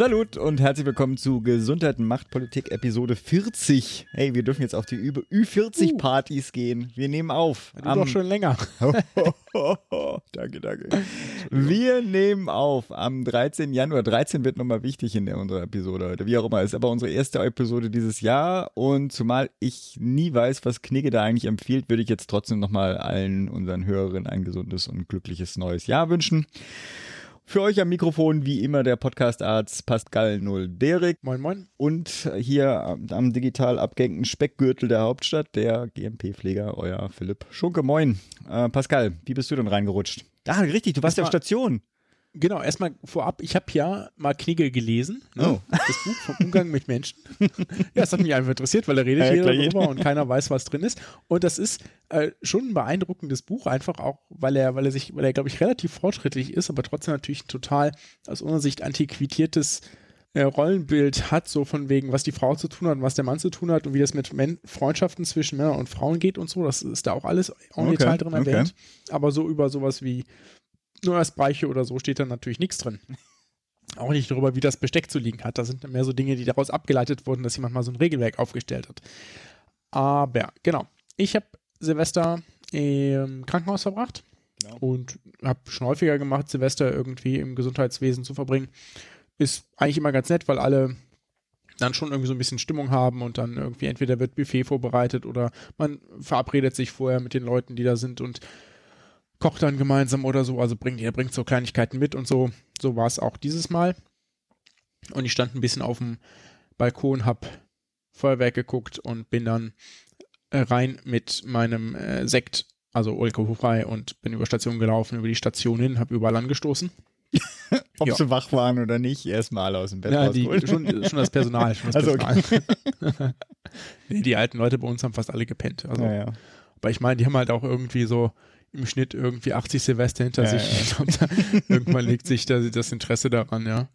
Salut und herzlich willkommen zu Gesundheit und Machtpolitik Episode 40. Hey, wir dürfen jetzt auf die Ü40 Partys gehen. Wir nehmen auf. Du doch schon länger. danke, danke. Wir nehmen auf am 13. Januar. 13 wird nochmal wichtig in der unserer Episode heute. Wie auch immer, ist aber unsere erste Episode dieses Jahr und zumal ich nie weiß, was Knigge da eigentlich empfiehlt, würde ich jetzt trotzdem nochmal allen unseren Hörerinnen ein gesundes und glückliches neues Jahr wünschen. Für euch am Mikrofon wie immer der Podcastarzt Pascal Null Derek. Moin, moin. Und hier am digital abgehängten Speckgürtel der Hauptstadt der GMP-Pfleger, euer Philipp Schunke. Moin. Äh, Pascal, wie bist du denn reingerutscht? Ah, richtig, du warst ja auf Station. Genau, erstmal vorab, ich habe ja mal Knigge gelesen, ne? oh. das Buch vom Umgang mit Menschen. ja, das hat mich einfach interessiert, weil er redet ja, jeder darüber und keiner weiß, was drin ist. Und das ist äh, schon ein beeindruckendes Buch, einfach auch, weil er, weil er sich, weil er, glaube ich, relativ fortschrittlich ist, aber trotzdem natürlich ein total aus unserer Sicht antiquitiertes äh, Rollenbild hat, so von wegen, was die Frau zu tun hat und was der Mann zu tun hat und wie das mit Men Freundschaften zwischen Männern und Frauen geht und so. Das ist da auch alles en okay, Detail drin erwähnt. Okay. Aber so über sowas wie nur als Breiche oder so steht da natürlich nichts drin. Auch nicht darüber, wie das Besteck zu liegen hat. Da sind mehr so Dinge, die daraus abgeleitet wurden, dass jemand mal so ein Regelwerk aufgestellt hat. Aber, genau. Ich habe Silvester im Krankenhaus verbracht genau. und habe schon häufiger gemacht, Silvester irgendwie im Gesundheitswesen zu verbringen. Ist eigentlich immer ganz nett, weil alle dann schon irgendwie so ein bisschen Stimmung haben und dann irgendwie entweder wird Buffet vorbereitet oder man verabredet sich vorher mit den Leuten, die da sind und kocht dann gemeinsam oder so, also bringt, er bringt so Kleinigkeiten mit und so. So war es auch dieses Mal. Und ich stand ein bisschen auf dem Balkon, hab Feuerwerk geguckt und bin dann äh, rein mit meinem äh, Sekt, also alkoholfrei und bin über Station gelaufen, über die Station hin, hab überall angestoßen. Ob ja. sie wach waren oder nicht, erstmal aus dem Bett ja, die, schon, schon das Personal. Schon das also Personal. Okay. nee, die alten Leute bei uns haben fast alle gepennt. Also, ja, ja. Aber ich meine, die haben halt auch irgendwie so im Schnitt irgendwie 80 Silvester hinter ja, sich. Ja. Glaub, irgendwann legt sich da, das Interesse daran, ja.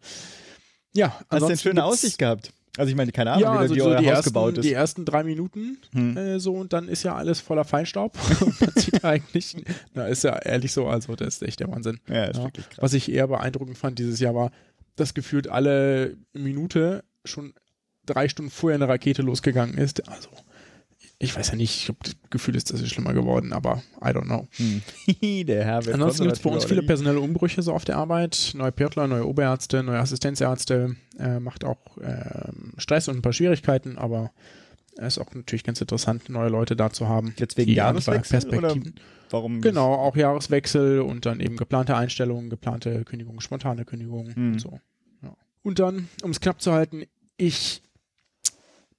Ja, Hast du eine schöne Aussicht gehabt? Also ich meine, keine Ahnung, ja, wie, also wie so euer die Haus ersten, gebaut ist. Die ersten drei Minuten hm. äh, so und dann ist ja alles voller Feinstaub. man sieht eigentlich, na ist ja ehrlich so, also das ist echt der Wahnsinn. Ja, ist ja. Was ich eher beeindruckend fand dieses Jahr war, dass gefühlt alle Minute schon drei Stunden vorher eine Rakete losgegangen ist. Also ich weiß ja nicht, ich habe das Gefühl, ist das ist schlimmer geworden, aber I don't know. Hm. Der Herr Ansonsten gibt es bei uns viele personelle Umbrüche so auf der Arbeit. Neue Pirtler, neue Oberärzte, neue Assistenzärzte. Äh, macht auch äh, Stress und ein paar Schwierigkeiten, aber es ist auch natürlich ganz interessant, neue Leute da zu haben. Jetzt wegen Jahreswechsel. Oder warum? Genau, auch Jahreswechsel und dann eben geplante Einstellungen, geplante Kündigungen, spontane Kündigungen hm. und so. Ja. Und dann, um es knapp zu halten, ich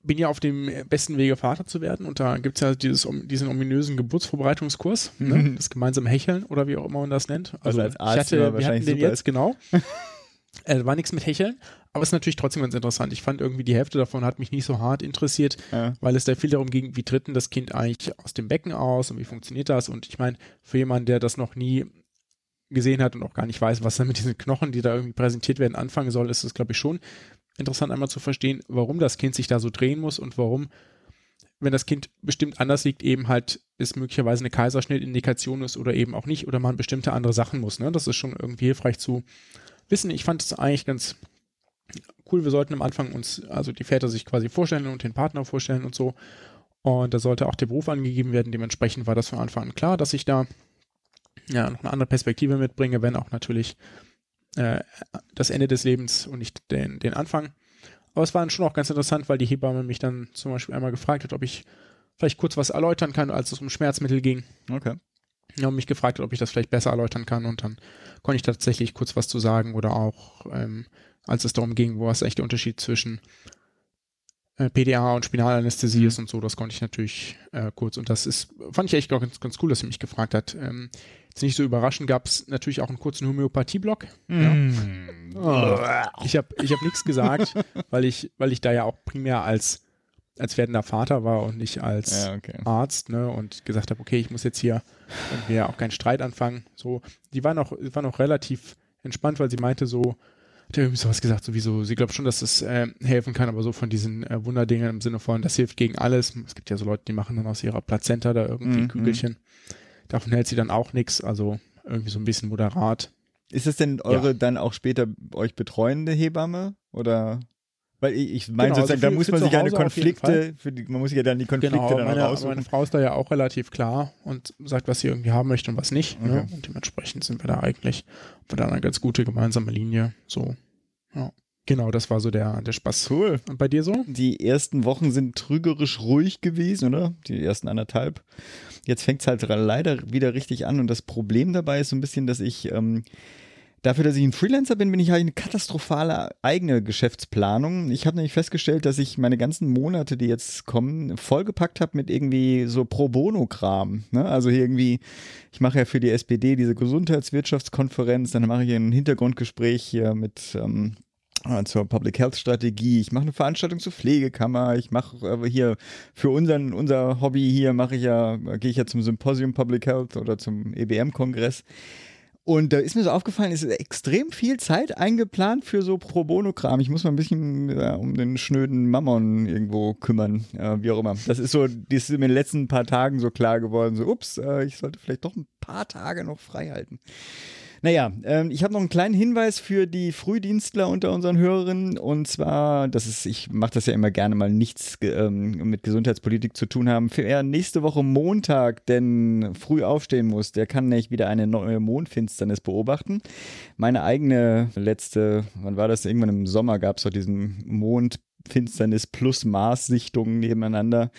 bin ja auf dem besten Wege, Vater zu werden. Und da gibt es ja dieses, diesen ominösen Geburtsvorbereitungskurs, ne? mhm. das gemeinsame Hecheln oder wie auch immer man das nennt. Also, also als Arzt ich hatte, wir hatten den jetzt, genau. äh, war nichts mit Hecheln, aber es ist natürlich trotzdem ganz interessant. Ich fand irgendwie die Hälfte davon hat mich nicht so hart interessiert, ja. weil es da viel darum ging, wie tritt denn das Kind eigentlich aus dem Becken aus und wie funktioniert das? Und ich meine, für jemanden, der das noch nie gesehen hat und auch gar nicht weiß, was er mit diesen Knochen, die da irgendwie präsentiert werden, anfangen soll, ist es, glaube ich, schon interessant einmal zu verstehen, warum das Kind sich da so drehen muss und warum, wenn das Kind bestimmt anders liegt, eben halt es möglicherweise eine Kaiserschnittindikation ist oder eben auch nicht oder man bestimmte andere Sachen muss. Ne? Das ist schon irgendwie hilfreich zu wissen. Ich fand es eigentlich ganz cool. Wir sollten am Anfang uns, also die Väter sich quasi vorstellen und den Partner vorstellen und so. Und da sollte auch der Beruf angegeben werden. Dementsprechend war das von Anfang an klar, dass ich da ja noch eine andere Perspektive mitbringe, wenn auch natürlich äh, das Ende des Lebens und nicht den, den Anfang. Aber es war schon auch ganz interessant, weil die Hebamme mich dann zum Beispiel einmal gefragt hat, ob ich vielleicht kurz was erläutern kann, als es um Schmerzmittel ging. Okay. Ja, und mich gefragt hat, ob ich das vielleicht besser erläutern kann und dann konnte ich tatsächlich kurz was zu sagen oder auch, ähm, als es darum ging, wo ist eigentlich der Unterschied zwischen PDA und Spinalanästhesie mhm. ist und so, das konnte ich natürlich äh, kurz und das ist, fand ich echt auch ganz, ganz cool, dass sie mich gefragt hat. Ähm, Jetzt nicht so überraschend gab es natürlich auch einen kurzen Homöopathie-Block. Mm. Ja. Oh. Ich habe ich hab nichts gesagt, weil ich, weil ich da ja auch primär als als werdender Vater war und nicht als ja, okay. Arzt, ne, und gesagt habe, okay, ich muss jetzt hier irgendwie auch keinen Streit anfangen. So, die war noch, war noch relativ entspannt, weil sie meinte so, hat irgendwie sowas gesagt, sowieso, sie glaubt schon, dass es äh, helfen kann, aber so von diesen äh, Wunderdingen im Sinne von, das hilft gegen alles. Es gibt ja so Leute, die machen dann aus ihrer Plazenta da irgendwie mhm. Kügelchen. Davon hält sie dann auch nichts, also irgendwie so ein bisschen moderat. Ist es denn eure ja. dann auch später euch betreuende Hebamme oder? Weil ich, ich meine genau, sozusagen, also für, da muss man sich ja eine Konflikte, die, man muss sich ja dann die Konflikte genau, dann meine, raussuchen. Meine Frau ist da ja auch relativ klar und sagt, was sie irgendwie haben möchte und was nicht. Ne? Okay. Ne? Und dementsprechend sind wir da eigentlich, wir da eine ganz gute gemeinsame Linie. So, ja. Genau, das war so der, der Spaß. Cool. Und bei dir so? Die ersten Wochen sind trügerisch ruhig gewesen, oder? Die ersten anderthalb. Jetzt fängt es halt leider wieder richtig an und das Problem dabei ist so ein bisschen, dass ich ähm, Dafür, dass ich ein Freelancer bin, bin ich halt eine katastrophale eigene Geschäftsplanung. Ich habe nämlich festgestellt, dass ich meine ganzen Monate, die jetzt kommen, vollgepackt habe mit irgendwie so Pro Bono-Kram. Ne? Also irgendwie, ich mache ja für die SPD diese Gesundheitswirtschaftskonferenz, dann mache ich ein Hintergrundgespräch hier mit ähm, äh, zur Public Health Strategie. Ich mache eine Veranstaltung zur Pflegekammer. Ich mache äh, hier für unseren unser Hobby hier mache ich ja gehe ich ja zum Symposium Public Health oder zum EBM Kongress. Und da ist mir so aufgefallen, es ist extrem viel Zeit eingeplant für so Pro Bono-Kram. Ich muss mal ein bisschen ja, um den schnöden Mammon irgendwo kümmern, äh, wie auch immer. Das ist so, das ist in den letzten paar Tagen so klar geworden, so, ups, äh, ich sollte vielleicht doch ein paar Tage noch frei halten. Naja, ähm, ich habe noch einen kleinen Hinweis für die Frühdienstler unter unseren Hörerinnen. Und zwar, das ist, ich mache das ja immer gerne mal nichts ähm, mit Gesundheitspolitik zu tun haben. Für er nächste Woche Montag denn früh aufstehen muss, der kann nämlich wieder eine neue Mondfinsternis beobachten. Meine eigene letzte, wann war das? Irgendwann im Sommer gab es doch diesen Mondfinsternis plus Mars-Sichtungen nebeneinander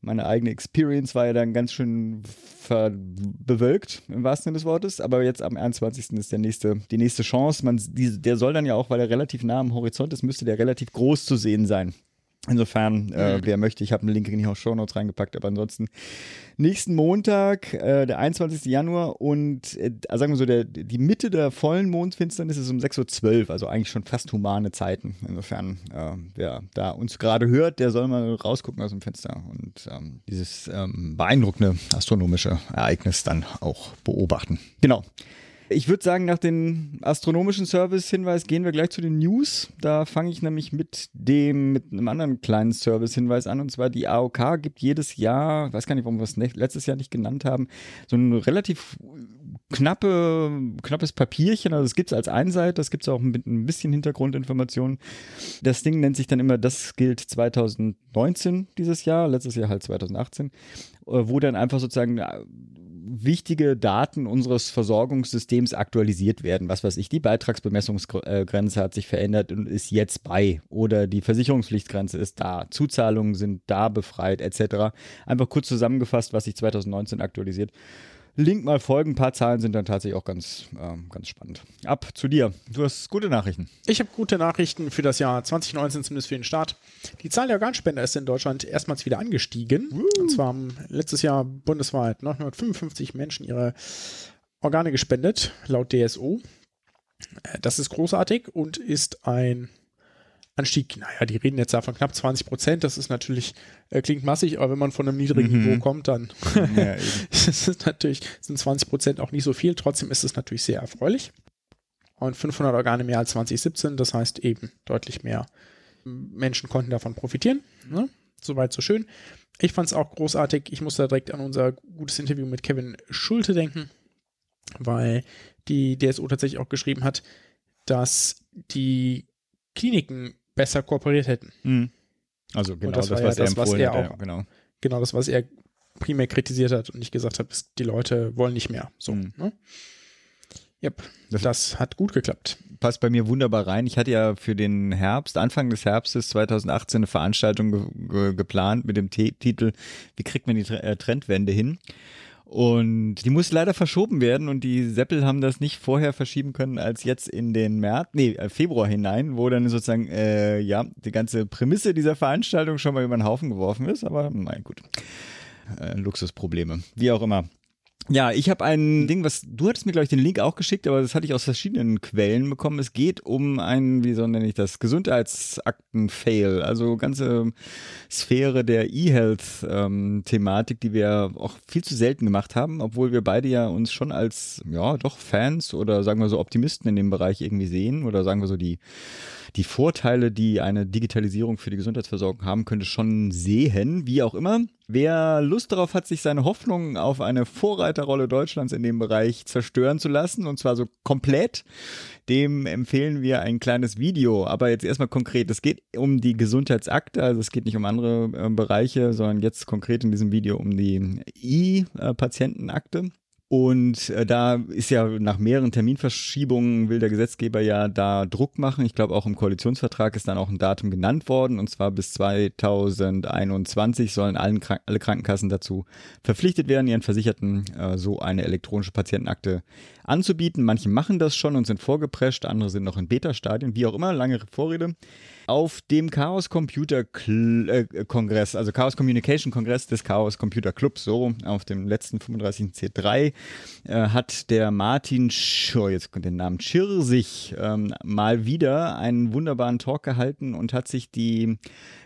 meine eigene Experience war ja dann ganz schön bewölkt, im wahrsten Sinne des Wortes. Aber jetzt am 21. ist der nächste, die nächste Chance. Man, die, der soll dann ja auch, weil er relativ nah am Horizont ist, müsste der relativ groß zu sehen sein. Insofern, äh, mhm. wer möchte, ich habe einen Link in die Show Notes reingepackt, aber ansonsten nächsten Montag, äh, der 21. Januar und äh, sagen wir so, der, die Mitte der vollen Mondfinsternis ist um 6.12 Uhr, also eigentlich schon fast humane Zeiten. Insofern, äh, wer da uns gerade hört, der soll mal rausgucken aus dem Fenster und ähm, dieses ähm, beeindruckende astronomische Ereignis dann auch beobachten. Genau. Ich würde sagen, nach dem astronomischen Service-Hinweis gehen wir gleich zu den News. Da fange ich nämlich mit dem, mit einem anderen kleinen Service-Hinweis an. Und zwar die AOK gibt jedes Jahr, weiß gar nicht, warum wir es letztes Jahr nicht genannt haben, so ein relativ knappe, knappes Papierchen. Also es gibt es als Einseite, das gibt es auch mit ein bisschen Hintergrundinformationen. Das Ding nennt sich dann immer, das gilt 2019 dieses Jahr, letztes Jahr halt 2018, äh, wo dann einfach sozusagen äh, wichtige Daten unseres Versorgungssystems aktualisiert werden. Was weiß ich, die Beitragsbemessungsgrenze hat sich verändert und ist jetzt bei oder die Versicherungspflichtgrenze ist da, Zuzahlungen sind da befreit etc. Einfach kurz zusammengefasst, was sich 2019 aktualisiert. Link mal folgen. Ein paar Zahlen sind dann tatsächlich auch ganz, äh, ganz spannend. Ab zu dir. Du hast gute Nachrichten. Ich habe gute Nachrichten für das Jahr 2019, zumindest für den Start. Die Zahl der Organspender ist in Deutschland erstmals wieder angestiegen. Uh. Und zwar haben letztes Jahr bundesweit 955 Menschen ihre Organe gespendet, laut DSO. Äh, das ist großartig und ist ein Anstieg, naja, die reden jetzt da von knapp 20 Prozent, das ist natürlich, äh, klingt massig, aber wenn man von einem niedrigen mhm. Niveau kommt, dann ja, ist natürlich, sind 20 Prozent auch nicht so viel, trotzdem ist es natürlich sehr erfreulich. Und 500 Organe mehr als 2017, das heißt eben deutlich mehr Menschen konnten davon profitieren. Ne? Soweit so schön. Ich fand es auch großartig. Ich musste direkt an unser gutes Interview mit Kevin Schulte denken, weil die DSO tatsächlich auch geschrieben hat, dass die Kliniken besser kooperiert hätten. Mhm. Also genau das, das, was ja er das, was er auch, hat, genau. Genau das, was er primär kritisiert hat und nicht gesagt hat, die Leute wollen nicht mehr. So. Mhm. Ne? Yep, das, das, hat gut geklappt. Passt bei mir wunderbar rein. Ich hatte ja für den Herbst, Anfang des Herbstes 2018 eine Veranstaltung ge ge geplant mit dem T Titel Wie kriegt man die äh, Trendwende hin? Und die muss leider verschoben werden und die Seppel haben das nicht vorher verschieben können als jetzt in den März, nee, äh, Februar hinein, wo dann sozusagen, äh, ja, die ganze Prämisse dieser Veranstaltung schon mal über den Haufen geworfen ist, aber mein gut. Äh, Luxusprobleme, wie auch immer. Ja, ich habe ein Ding, was du hattest mir glaube ich den Link auch geschickt, aber das hatte ich aus verschiedenen Quellen bekommen. Es geht um ein, wie soll nenne ich das, Gesundheitsakten-Fail, also ganze Sphäre der E-Health-Thematik, ähm, die wir auch viel zu selten gemacht haben, obwohl wir beide ja uns schon als ja doch Fans oder sagen wir so Optimisten in dem Bereich irgendwie sehen oder sagen wir so die die Vorteile, die eine Digitalisierung für die Gesundheitsversorgung haben könnte, schon sehen. Wie auch immer. Wer Lust darauf hat, sich seine Hoffnungen auf eine Vorreiterrolle Deutschlands in dem Bereich zerstören zu lassen, und zwar so komplett, dem empfehlen wir ein kleines Video. Aber jetzt erstmal konkret. Es geht um die Gesundheitsakte, also es geht nicht um andere äh, Bereiche, sondern jetzt konkret in diesem Video um die E-Patientenakte. Und äh, da ist ja nach mehreren Terminverschiebungen will der Gesetzgeber ja da Druck machen. Ich glaube, auch im Koalitionsvertrag ist dann auch ein Datum genannt worden. Und zwar bis 2021 sollen allen, alle Krankenkassen dazu verpflichtet werden, ihren Versicherten äh, so eine elektronische Patientenakte anzubieten. Manche machen das schon und sind vorgeprescht, andere sind noch in Beta-Stadien, wie auch immer, lange Vorrede auf dem Chaos Computer äh, Kongress, also Chaos Communication Kongress des Chaos Computer Clubs, so auf dem letzten 35. C3, äh, hat der Martin Schur, jetzt kommt der Name Schirsich, ähm, mal wieder einen wunderbaren Talk gehalten und hat sich die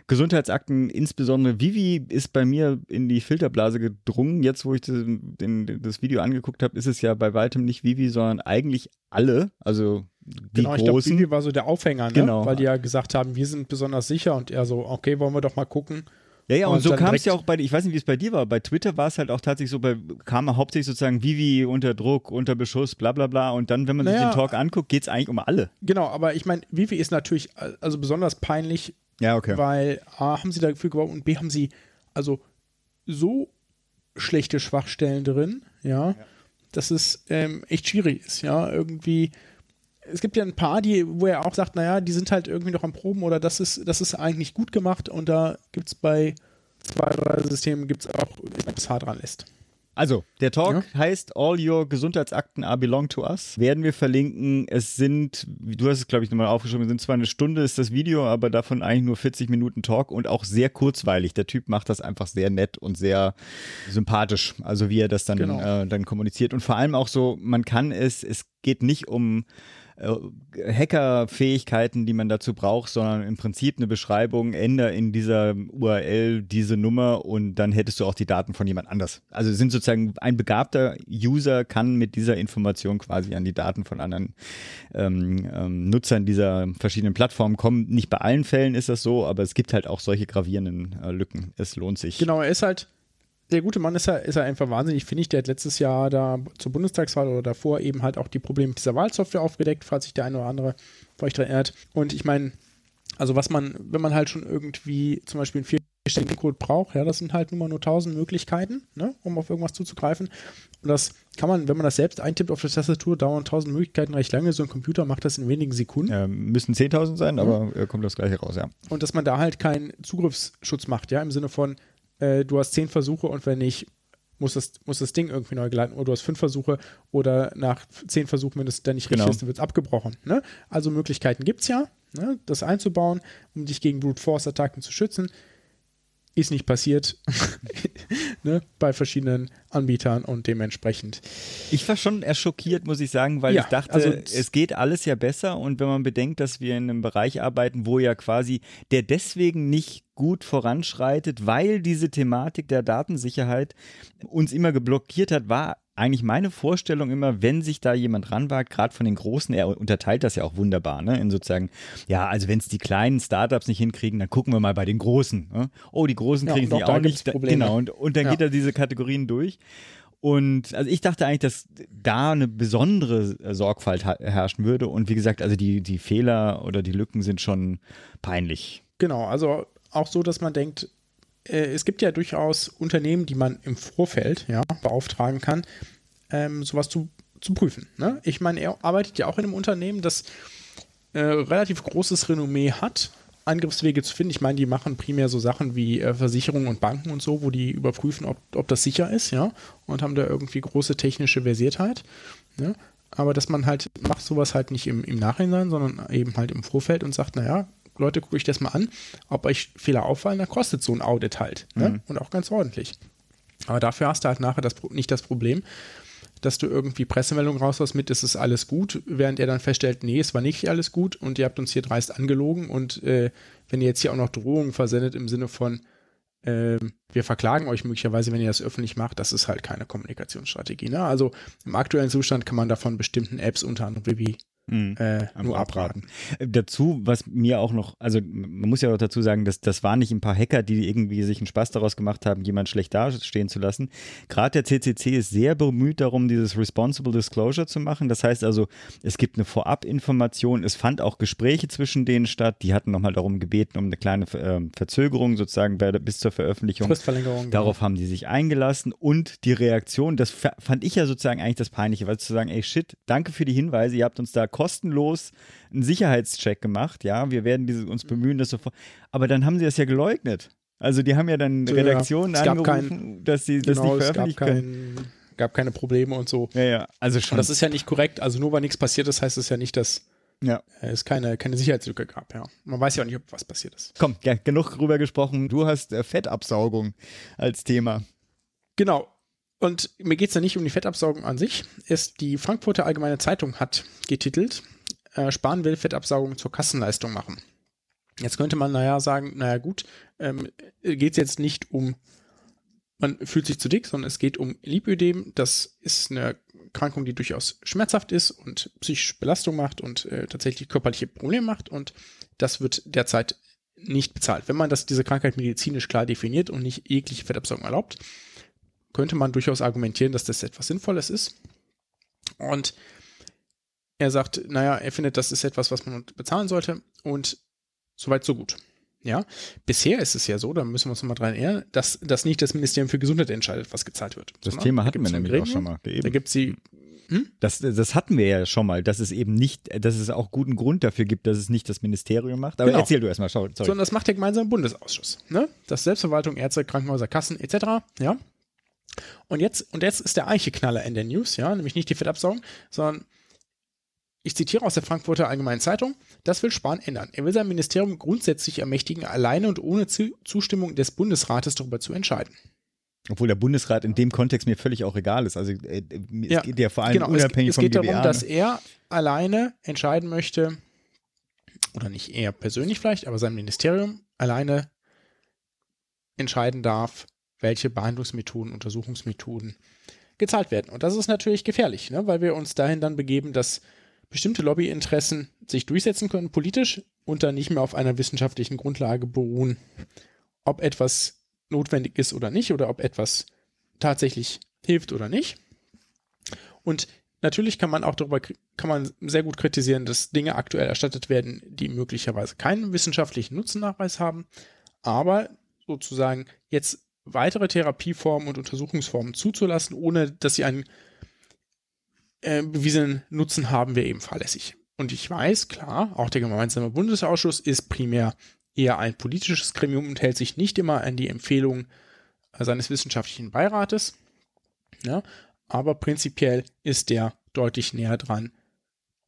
Gesundheitsakten, insbesondere Vivi, ist bei mir in die Filterblase gedrungen. Jetzt, wo ich das, den, das Video angeguckt habe, ist es ja bei weitem nicht Vivi, sondern eigentlich alle. Also die genau, ich glaube, war so der Aufhänger, ne? genau. weil die ja gesagt haben, wir sind besonders sicher und er so, okay, wollen wir doch mal gucken. Ja, ja, und, und so kam es ja auch bei, ich weiß nicht, wie es bei dir war, bei Twitter war es halt auch tatsächlich so, bei, kam hauptsächlich sozusagen Vivi unter Druck, unter Beschuss, bla bla bla und dann, wenn man naja, sich den Talk anguckt, geht es eigentlich um alle. Genau, aber ich meine, Vivi ist natürlich also besonders peinlich, ja, okay. weil A, haben sie dafür gebaut und B, haben sie also so schlechte Schwachstellen drin, ja, ja. dass es ähm, echt schwierig ist, ja, irgendwie es gibt ja ein paar, die, wo er auch sagt, naja, die sind halt irgendwie noch am Proben oder das ist, das ist eigentlich gut gemacht und da gibt es bei zwei, drei Systemen gibt es auch, das hart dran lässt. Also, der Talk ja. heißt All Your Gesundheitsakten are belong to us. Werden wir verlinken. Es sind, du hast es, glaube ich, nochmal aufgeschrieben, es sind zwar eine Stunde ist das Video, aber davon eigentlich nur 40 Minuten Talk und auch sehr kurzweilig. Der Typ macht das einfach sehr nett und sehr sympathisch. Also, wie er das dann, genau. äh, dann kommuniziert. Und vor allem auch so, man kann es, es geht nicht um Hacker-Fähigkeiten, die man dazu braucht, sondern im Prinzip eine Beschreibung, ändere in dieser URL diese Nummer und dann hättest du auch die Daten von jemand anders. Also sind sozusagen ein begabter User kann mit dieser Information quasi an die Daten von anderen ähm, ähm, Nutzern dieser verschiedenen Plattformen kommen. Nicht bei allen Fällen ist das so, aber es gibt halt auch solche gravierenden äh, Lücken. Es lohnt sich. Genau, er ist halt der gute Mann ist ja, ist ja einfach wahnsinnig, finde ich. Der hat letztes Jahr da zur Bundestagswahl oder davor eben halt auch die Probleme mit dieser Wahlsoftware aufgedeckt, falls sich der eine oder andere vielleicht erinnert. Und ich meine, also was man, wenn man halt schon irgendwie zum Beispiel einen vierstelligen Code braucht, ja, das sind halt nur mal nur tausend Möglichkeiten, ne, um auf irgendwas zuzugreifen. Und das kann man, wenn man das selbst eintippt auf der Tastatur, dauern tausend Möglichkeiten recht lange. So ein Computer macht das in wenigen Sekunden. Ja, müssen 10.000 sein, aber mhm. kommt das gleiche raus, ja. Und dass man da halt keinen Zugriffsschutz macht, ja, im Sinne von, äh, du hast zehn Versuche und wenn nicht, muss das, muss das Ding irgendwie neu geladen oder du hast fünf Versuche oder nach zehn Versuchen, wenn es dann nicht genau. richtig ist, dann wird es abgebrochen. Ne? Also Möglichkeiten gibt es ja, ne? das einzubauen, um dich gegen Brute Force Attacken zu schützen. Ist nicht passiert ne, bei verschiedenen Anbietern und dementsprechend. Ich war schon eher schockiert, muss ich sagen, weil ja, ich dachte, also, es geht alles ja besser und wenn man bedenkt, dass wir in einem Bereich arbeiten, wo ja quasi der deswegen nicht gut voranschreitet, weil diese Thematik der Datensicherheit uns immer geblockiert hat, war eigentlich meine Vorstellung immer, wenn sich da jemand ranwagt, gerade von den Großen, er unterteilt das ja auch wunderbar, ne? In sozusagen, ja, also wenn es die kleinen Startups nicht hinkriegen, dann gucken wir mal bei den Großen. Ne? Oh, die Großen kriegen es ja, nicht auch nicht. Probleme. Genau, und, und dann ja. geht er diese Kategorien durch. Und also ich dachte eigentlich, dass da eine besondere Sorgfalt herrschen würde. Und wie gesagt, also die, die Fehler oder die Lücken sind schon peinlich. Genau, also auch so, dass man denkt, äh, es gibt ja durchaus Unternehmen, die man im Vorfeld ja, beauftragen kann, ähm, sowas zu, zu prüfen. Ne? Ich meine, er arbeitet ja auch in einem Unternehmen, das äh, relativ großes Renommee hat, Angriffswege zu finden. Ich meine, die machen primär so Sachen wie äh, Versicherungen und Banken und so, wo die überprüfen, ob, ob das sicher ist, ja, und haben da irgendwie große technische Versiertheit. Ne? Aber dass man halt macht sowas halt nicht im, im Nachhinein, sondern eben halt im Vorfeld und sagt, naja, Leute, gucke ich das mal an. Ob euch Fehler auffallen, dann kostet so ein Audit halt. Ne? Mhm. Und auch ganz ordentlich. Aber dafür hast du halt nachher das, nicht das Problem, dass du irgendwie Pressemeldungen raushaust mit, es ist alles gut, während er dann feststellt, nee, es war nicht alles gut und ihr habt uns hier dreist angelogen und äh, wenn ihr jetzt hier auch noch Drohungen versendet im Sinne von, äh, wir verklagen euch möglicherweise, wenn ihr das öffentlich macht, das ist halt keine Kommunikationsstrategie. Ne? Also im aktuellen Zustand kann man davon bestimmten Apps, unter anderem Vivi, Mhm. Äh, nur abraten. Äh, dazu, was mir auch noch, also man muss ja auch dazu sagen, dass das waren nicht ein paar Hacker, die irgendwie sich einen Spaß daraus gemacht haben, jemand schlecht dastehen zu lassen. Gerade der CCC ist sehr bemüht darum, dieses Responsible Disclosure zu machen. Das heißt also, es gibt eine Vorabinformation, es fand auch Gespräche zwischen denen statt. Die hatten nochmal darum gebeten, um eine kleine äh, Verzögerung sozusagen bis zur Veröffentlichung. Fristverlängerung. Genau. Darauf genau. haben die sich eingelassen und die Reaktion, das fand ich ja sozusagen eigentlich das Peinliche, weil zu sagen, ey shit, danke für die Hinweise, ihr habt uns da kostenlos einen Sicherheitscheck gemacht. Ja, wir werden diese, uns bemühen, das sofort. Aber dann haben sie das ja geleugnet. Also die haben ja dann Redaktionen ja. angerufen, kein, dass sie das genau, nicht veröffentlichen können. Kein, gab keine Probleme und so. Ja, ja, also schon. Und das ist ja nicht korrekt. Also nur weil nichts passiert ist, heißt es ja nicht, dass ja. es keine, keine Sicherheitslücke gab. Ja. Man weiß ja auch nicht, ob was passiert ist. Komm, ja, genug drüber gesprochen. Du hast äh, Fettabsaugung als Thema. Genau. Und mir geht es ja nicht um die Fettabsaugung an sich. Ist die Frankfurter Allgemeine Zeitung hat getitelt, äh, Spahn will Fettabsaugung zur Kassenleistung machen. Jetzt könnte man, naja, sagen, naja gut, ähm, geht es jetzt nicht um, man fühlt sich zu dick, sondern es geht um Lipödem. Das ist eine Krankung, die durchaus schmerzhaft ist und psychische Belastung macht und äh, tatsächlich körperliche Probleme macht und das wird derzeit nicht bezahlt. Wenn man das, diese Krankheit medizinisch klar definiert und nicht jegliche Fettabsaugung erlaubt, könnte man durchaus argumentieren, dass das etwas Sinnvolles ist. Und er sagt, naja, er findet, das ist etwas, was man bezahlen sollte und soweit so gut. Ja, bisher ist es ja so, da müssen wir uns nochmal dran erinnern, dass, dass nicht das Ministerium für Gesundheit entscheidet, was gezahlt wird. Das Thema hatten wir nämlich Gremium, auch schon mal. Eben. Da gibt sie. Hm? Das, das hatten wir ja schon mal, dass es eben nicht, dass es auch guten Grund dafür gibt, dass es nicht das Ministerium macht. Aber genau. erzähl du erstmal, schau. Sorry. Sondern das macht der gemeinsame Bundesausschuss. Ne? Das Selbstverwaltung, Ärzte, Krankenhäuser, Kassen etc. Ja, und jetzt, und jetzt ist der eigentliche Knaller in der News, ja, nämlich nicht die Fettabsaugung, sondern ich zitiere aus der Frankfurter Allgemeinen Zeitung, das will Spahn ändern. Er will sein Ministerium grundsätzlich ermächtigen, alleine und ohne Zustimmung des Bundesrates darüber zu entscheiden. Obwohl der Bundesrat in dem Kontext mir völlig auch egal ist. Also äh, es ja, geht ja vor allem genau, unabhängig es, es geht darum, dass er alleine entscheiden möchte, oder nicht er persönlich vielleicht, aber sein Ministerium alleine entscheiden darf, welche Behandlungsmethoden, Untersuchungsmethoden gezahlt werden. Und das ist natürlich gefährlich, ne? weil wir uns dahin dann begeben, dass bestimmte Lobbyinteressen sich durchsetzen können politisch und dann nicht mehr auf einer wissenschaftlichen Grundlage beruhen, ob etwas notwendig ist oder nicht oder ob etwas tatsächlich hilft oder nicht. Und natürlich kann man auch darüber kann man sehr gut kritisieren, dass Dinge aktuell erstattet werden, die möglicherweise keinen wissenschaftlichen Nutzennachweis haben, aber sozusagen jetzt weitere Therapieformen und Untersuchungsformen zuzulassen, ohne dass sie einen äh, bewiesenen Nutzen haben, wäre eben fahrlässig. Und ich weiß, klar, auch der gemeinsame Bundesausschuss ist primär eher ein politisches Gremium und hält sich nicht immer an die Empfehlungen äh, seines wissenschaftlichen Beirates. Ja, aber prinzipiell ist der deutlich näher dran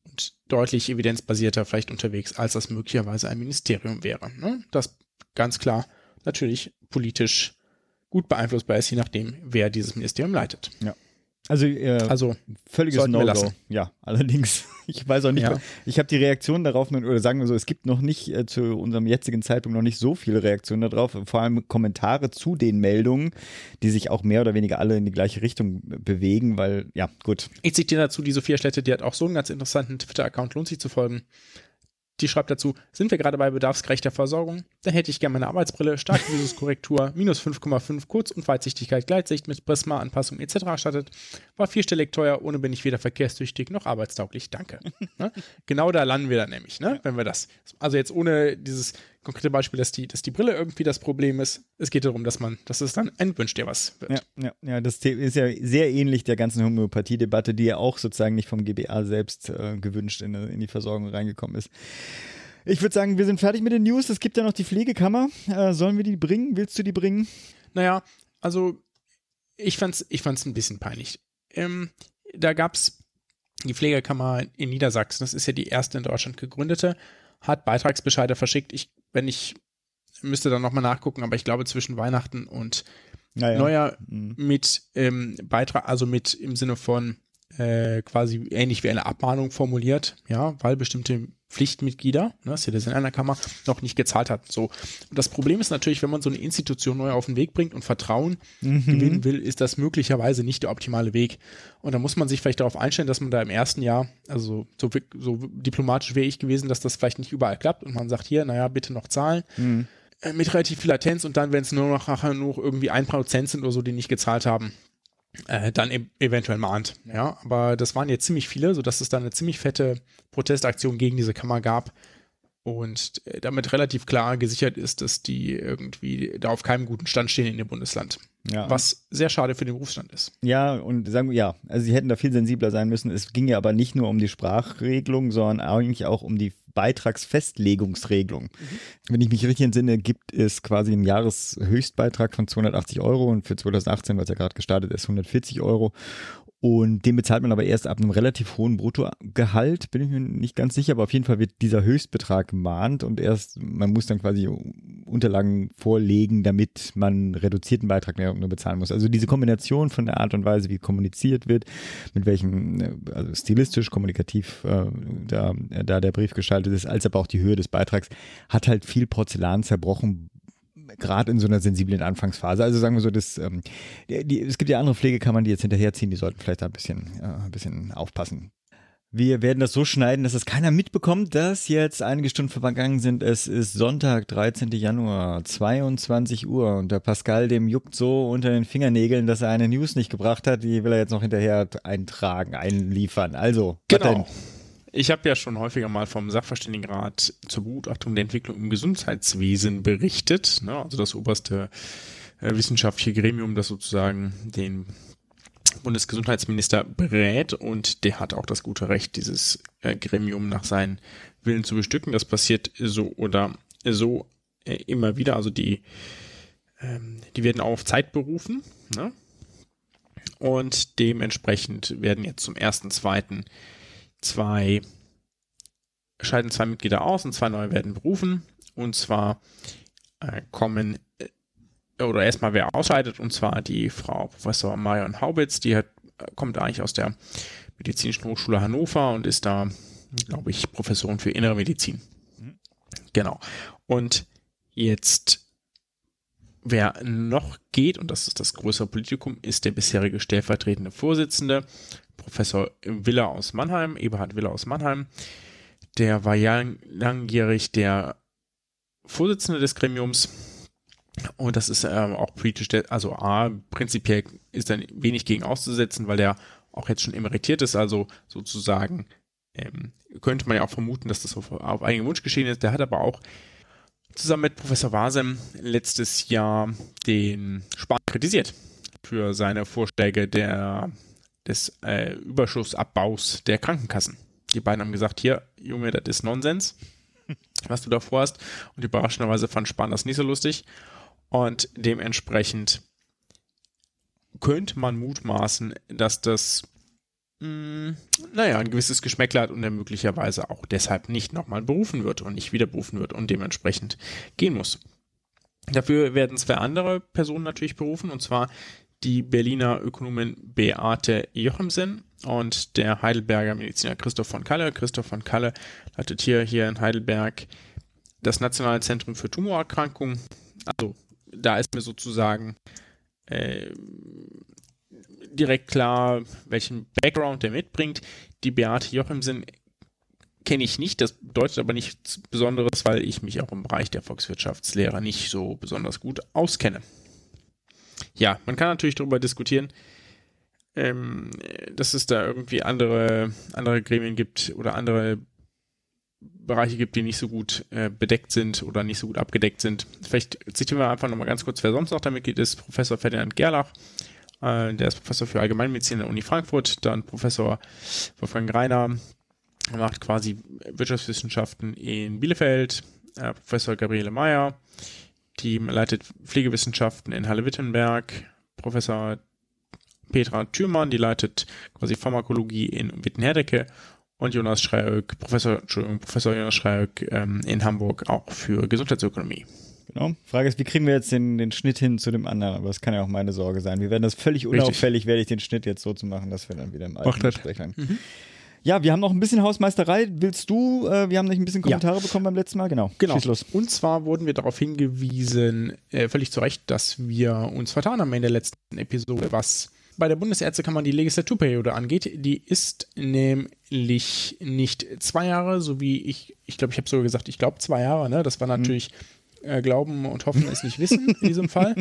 und deutlich evidenzbasierter vielleicht unterwegs, als das möglicherweise ein Ministerium wäre. Ne? Das ganz klar natürlich politisch gut beeinflussbar ist, je nachdem, wer dieses Ministerium leitet. Ja. Also, äh, also völliges No-Go. Ja, allerdings, ich weiß auch nicht, ja. ich habe die Reaktionen darauf, oder sagen wir so, es gibt noch nicht äh, zu unserem jetzigen Zeitpunkt noch nicht so viele Reaktionen darauf, vor allem Kommentare zu den Meldungen, die sich auch mehr oder weniger alle in die gleiche Richtung bewegen, weil, ja, gut. Ich zitiere dazu die Sophia Schlette, die hat auch so einen ganz interessanten Twitter-Account, lohnt sich zu folgen. Die schreibt dazu, sind wir gerade bei bedarfsgerechter Versorgung? Dann hätte ich gerne meine Arbeitsbrille, starke Visuskorrektur, minus 5,5 Kurz- und Weitsichtigkeit, Gleitsicht mit Prisma-Anpassung etc. erstattet. War vierstellig teuer, ohne bin ich weder verkehrstüchtig noch arbeitstauglich. Danke. ne? Genau da landen wir dann nämlich, ne? wenn wir das. Also jetzt ohne dieses konkrete Beispiel, dass die, dass die Brille irgendwie das Problem ist. Es geht darum, dass man, dass es dann ein Wünsch dir was wird. Ja, ja, ja, das ist ja sehr ähnlich der ganzen Homöopathie-Debatte, die ja auch sozusagen nicht vom GBA selbst äh, gewünscht in, in die Versorgung reingekommen ist. Ich würde sagen, wir sind fertig mit den News. Es gibt ja noch die Pflegekammer. Äh, sollen wir die bringen? Willst du die bringen? Naja, also ich fand's, ich fand's ein bisschen peinlich. Ähm, da gab's die Pflegekammer in Niedersachsen. Das ist ja die erste in Deutschland gegründete hat Beitragsbescheide verschickt. Ich, wenn ich müsste dann nochmal nachgucken, aber ich glaube zwischen Weihnachten und naja. neuer mhm. mit ähm, Beitrag, also mit im Sinne von äh, quasi ähnlich wie eine Abmahnung formuliert, ja, weil bestimmte Pflichtmitglieder, ne, Citizen in einer Kammer, noch nicht gezahlt hat. So. Und das Problem ist natürlich, wenn man so eine Institution neu auf den Weg bringt und Vertrauen mhm. gewinnen will, ist das möglicherweise nicht der optimale Weg. Und da muss man sich vielleicht darauf einstellen, dass man da im ersten Jahr, also so, so diplomatisch wäre ich gewesen, dass das vielleicht nicht überall klappt und man sagt hier, naja, bitte noch zahlen. Mhm. Äh, mit relativ viel Latenz und dann, wenn es nur noch nachher nur irgendwie ein Prozent sind oder so, die nicht gezahlt haben, äh, dann e eventuell mahnt. Ja, aber das waren jetzt ziemlich viele, sodass es dann eine ziemlich fette Protestaktion gegen diese Kammer gab und äh, damit relativ klar gesichert ist, dass die irgendwie da auf keinem guten Stand stehen in dem Bundesland. Ja. Was sehr schade für den Berufsstand ist. Ja, und sagen wir, ja, also sie hätten da viel sensibler sein müssen. Es ging ja aber nicht nur um die Sprachregelung, sondern eigentlich auch um die Beitragsfestlegungsregelung. Mhm. Wenn ich mich richtig entsinne, gibt es quasi einen Jahreshöchstbeitrag von 280 Euro und für 2018, was ja gerade gestartet ist, 140 Euro. Und den bezahlt man aber erst ab einem relativ hohen Bruttogehalt, bin ich mir nicht ganz sicher, aber auf jeden Fall wird dieser Höchstbetrag gemahnt und erst, man muss dann quasi Unterlagen vorlegen, damit man reduzierten Beitrag nur bezahlen muss. Also diese Kombination von der Art und Weise, wie kommuniziert wird, mit welchem, also stilistisch, kommunikativ äh, da, da der Brief gestaltet ist, als aber auch die Höhe des Beitrags, hat halt viel Porzellan zerbrochen, gerade in so einer sensiblen Anfangsphase. Also sagen wir so, das, ähm, die, die, es gibt ja andere Pflegekammern, die jetzt hinterherziehen, die sollten vielleicht da ein bisschen, äh, ein bisschen aufpassen. Wir werden das so schneiden, dass es keiner mitbekommt, dass jetzt einige Stunden vergangen sind. Es ist Sonntag, 13. Januar, 22 Uhr und der Pascal, dem juckt so unter den Fingernägeln, dass er eine News nicht gebracht hat. Die will er jetzt noch hinterher eintragen, einliefern. Also, genau. Ich habe ja schon häufiger mal vom Sachverständigenrat zur Beobachtung der Entwicklung im Gesundheitswesen berichtet. Ne? Also das oberste äh, wissenschaftliche Gremium, das sozusagen den Bundesgesundheitsminister berät und der hat auch das gute Recht, dieses äh, Gremium nach seinen Willen zu bestücken. Das passiert so oder so äh, immer wieder. Also die, ähm, die werden auch auf Zeit berufen. Ne? Und dementsprechend werden jetzt zum ersten, zweiten zwei, scheiden zwei Mitglieder aus und zwei neue werden berufen. Und zwar äh, kommen, äh, oder erstmal wer ausscheidet, und zwar die Frau Professor Marion Haubitz, die hat, kommt eigentlich aus der Medizinischen Hochschule Hannover und ist da, glaube ich, Professorin für Innere Medizin. Mhm. Genau. Und jetzt Wer noch geht, und das ist das größere Politikum, ist der bisherige stellvertretende Vorsitzende Professor Willer aus Mannheim, Eberhard Willer aus Mannheim. Der war lang, langjährig der Vorsitzende des Gremiums. Und das ist ähm, auch politisch, also A, prinzipiell ist dann wenig gegen auszusetzen, weil der auch jetzt schon emeritiert ist, also sozusagen ähm, könnte man ja auch vermuten, dass das auf, auf eigenen Wunsch geschehen ist. Der hat aber auch zusammen mit Professor Wasem letztes Jahr den Spahn kritisiert für seine Vorschläge der des äh, Überschussabbaus der Krankenkassen. Die beiden haben gesagt, hier, Junge, das ist Nonsens, was du da vorhast. Und überraschenderweise fand Spahn das nicht so lustig. Und dementsprechend könnte man mutmaßen, dass das, mh, hm, naja, ein gewisses Geschmäckler hat und er möglicherweise auch deshalb nicht nochmal berufen wird und nicht wieder berufen wird und dementsprechend gehen muss. Dafür werden zwei andere Personen natürlich berufen, und zwar die Berliner Ökonomin Beate Jochemsen und der Heidelberger Mediziner Christoph von Kalle. Christoph von Kalle leitet hier, hier in Heidelberg das Nationale Zentrum für Tumorerkrankungen. Also da ist mir sozusagen äh, direkt klar, welchen Background der mitbringt. Die Beate Jochemsen kenne ich nicht, das bedeutet aber nichts Besonderes, weil ich mich auch im Bereich der Volkswirtschaftslehre nicht so besonders gut auskenne ja, man kann natürlich darüber diskutieren, ähm, dass es da irgendwie andere, andere Gremien gibt oder andere Bereiche gibt, die nicht so gut äh, bedeckt sind oder nicht so gut abgedeckt sind. Vielleicht zitieren wir einfach nochmal ganz kurz, wer sonst noch da Mitglied ist. Professor Ferdinand Gerlach, äh, der ist Professor für Allgemeinmedizin an der Uni Frankfurt. Dann Professor Wolfgang Reiner, macht quasi Wirtschaftswissenschaften in Bielefeld. Äh, Professor Gabriele Meyer, Team leitet Pflegewissenschaften in Halle-Wittenberg. Professor Petra Thürmann, die leitet quasi Pharmakologie in Wittenherdecke. Und Jonas Schreieck, Professor, Entschuldigung, Professor Jonas Schreieck ähm, in Hamburg auch für Gesundheitsökonomie. Genau. Frage ist, wie kriegen wir jetzt den, den Schnitt hin zu dem anderen? Aber das kann ja auch meine Sorge sein. Wir werden das völlig unauffällig, Richtig. werde ich den Schnitt jetzt so zu machen, dass wir dann wieder im alten Gespräch mhm. Ja, wir haben noch ein bisschen Hausmeisterei. Willst du, äh, wir haben nicht ein bisschen Kommentare ja. bekommen beim letzten Mal? Genau. Genau. Schieß los. Und zwar wurden wir darauf hingewiesen, äh, völlig zu Recht, dass wir uns vertan haben in der letzten Episode, was bei der Bundesärztekammer die Legislaturperiode angeht. Die ist nämlich nicht zwei Jahre, so wie ich, ich glaube, ich habe sogar gesagt, ich glaube zwei Jahre, ne? Das war mhm. natürlich mhm. äh, Glauben und Hoffen ist nicht Wissen in diesem Fall.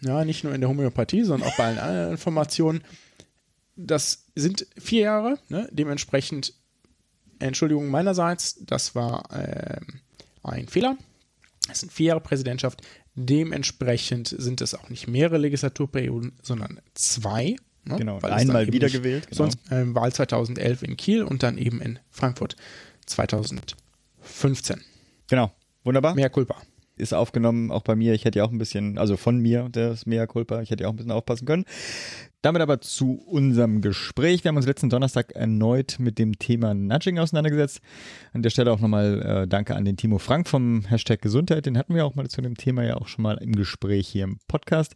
Ja, nicht nur in der Homöopathie, sondern auch bei allen anderen Informationen das sind vier Jahre, ne? dementsprechend Entschuldigung meinerseits, das war äh, ein Fehler. Es sind vier Jahre Präsidentschaft, dementsprechend sind es auch nicht mehrere Legislaturperioden, sondern zwei. Ne? Genau, einmal wiedergewählt. Genau. Sonst äh, Wahl 2011 in Kiel und dann eben in Frankfurt 2015. Genau, wunderbar. Mehr Culpa ist aufgenommen, auch bei mir. Ich hätte ja auch ein bisschen, also von mir, das Mea Culpa, ich hätte ja auch ein bisschen aufpassen können. Damit aber zu unserem Gespräch. Wir haben uns letzten Donnerstag erneut mit dem Thema Nudging auseinandergesetzt. An der Stelle auch nochmal äh, Danke an den Timo Frank vom Hashtag Gesundheit. Den hatten wir auch mal zu dem Thema ja auch schon mal im Gespräch hier im Podcast.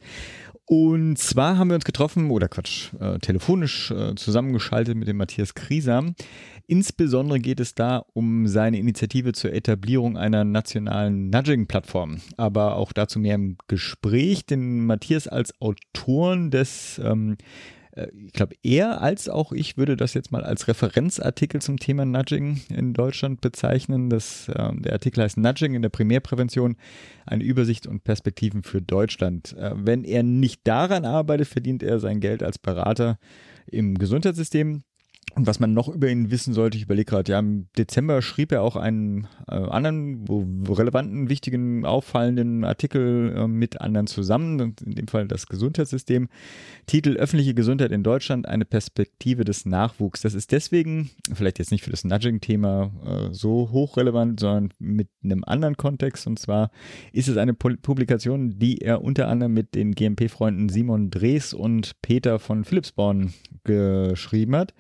Und zwar haben wir uns getroffen, oder Quatsch, äh, telefonisch äh, zusammengeschaltet mit dem Matthias Kriesam. Insbesondere geht es da um seine Initiative zur Etablierung einer nationalen Nudging-Plattform. Aber auch dazu mehr im Gespräch, denn Matthias als Autoren des ähm, äh, ich glaube, er als auch ich würde das jetzt mal als Referenzartikel zum Thema Nudging in Deutschland bezeichnen. Das, äh, der Artikel heißt Nudging in der Primärprävention, eine Übersicht und Perspektiven für Deutschland. Äh, wenn er nicht daran arbeitet, verdient er sein Geld als Berater im Gesundheitssystem. Und was man noch über ihn wissen sollte, ich überlege gerade, ja, im Dezember schrieb er auch einen äh, anderen, wo, wo relevanten, wichtigen, auffallenden Artikel äh, mit anderen zusammen, in dem Fall das Gesundheitssystem. Titel Öffentliche Gesundheit in Deutschland, eine Perspektive des Nachwuchs. Das ist deswegen, vielleicht jetzt nicht für das Nudging-Thema äh, so hochrelevant, sondern mit einem anderen Kontext. Und zwar ist es eine Publikation, die er unter anderem mit den GMP-Freunden Simon Drees und Peter von Philipsborn geschrieben hat.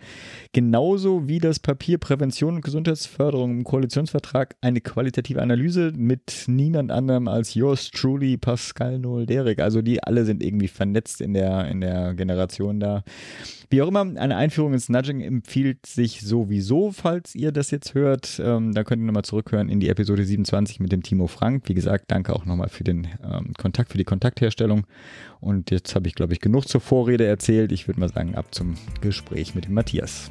Genauso wie das Papier Prävention und Gesundheitsförderung im Koalitionsvertrag eine qualitative Analyse mit niemand anderem als yours truly Pascal Noel Derek. Also die alle sind irgendwie vernetzt in der, in der Generation da. Wie auch immer, eine Einführung ins Nudging empfiehlt sich sowieso, falls ihr das jetzt hört. Ähm, da könnt ihr nochmal zurückhören in die Episode 27 mit dem Timo Frank. Wie gesagt, danke auch nochmal für den ähm, Kontakt, für die Kontaktherstellung. Und jetzt habe ich, glaube ich, genug zur Vorrede erzählt. Ich würde mal sagen, ab zum Gespräch mit dem Matthias.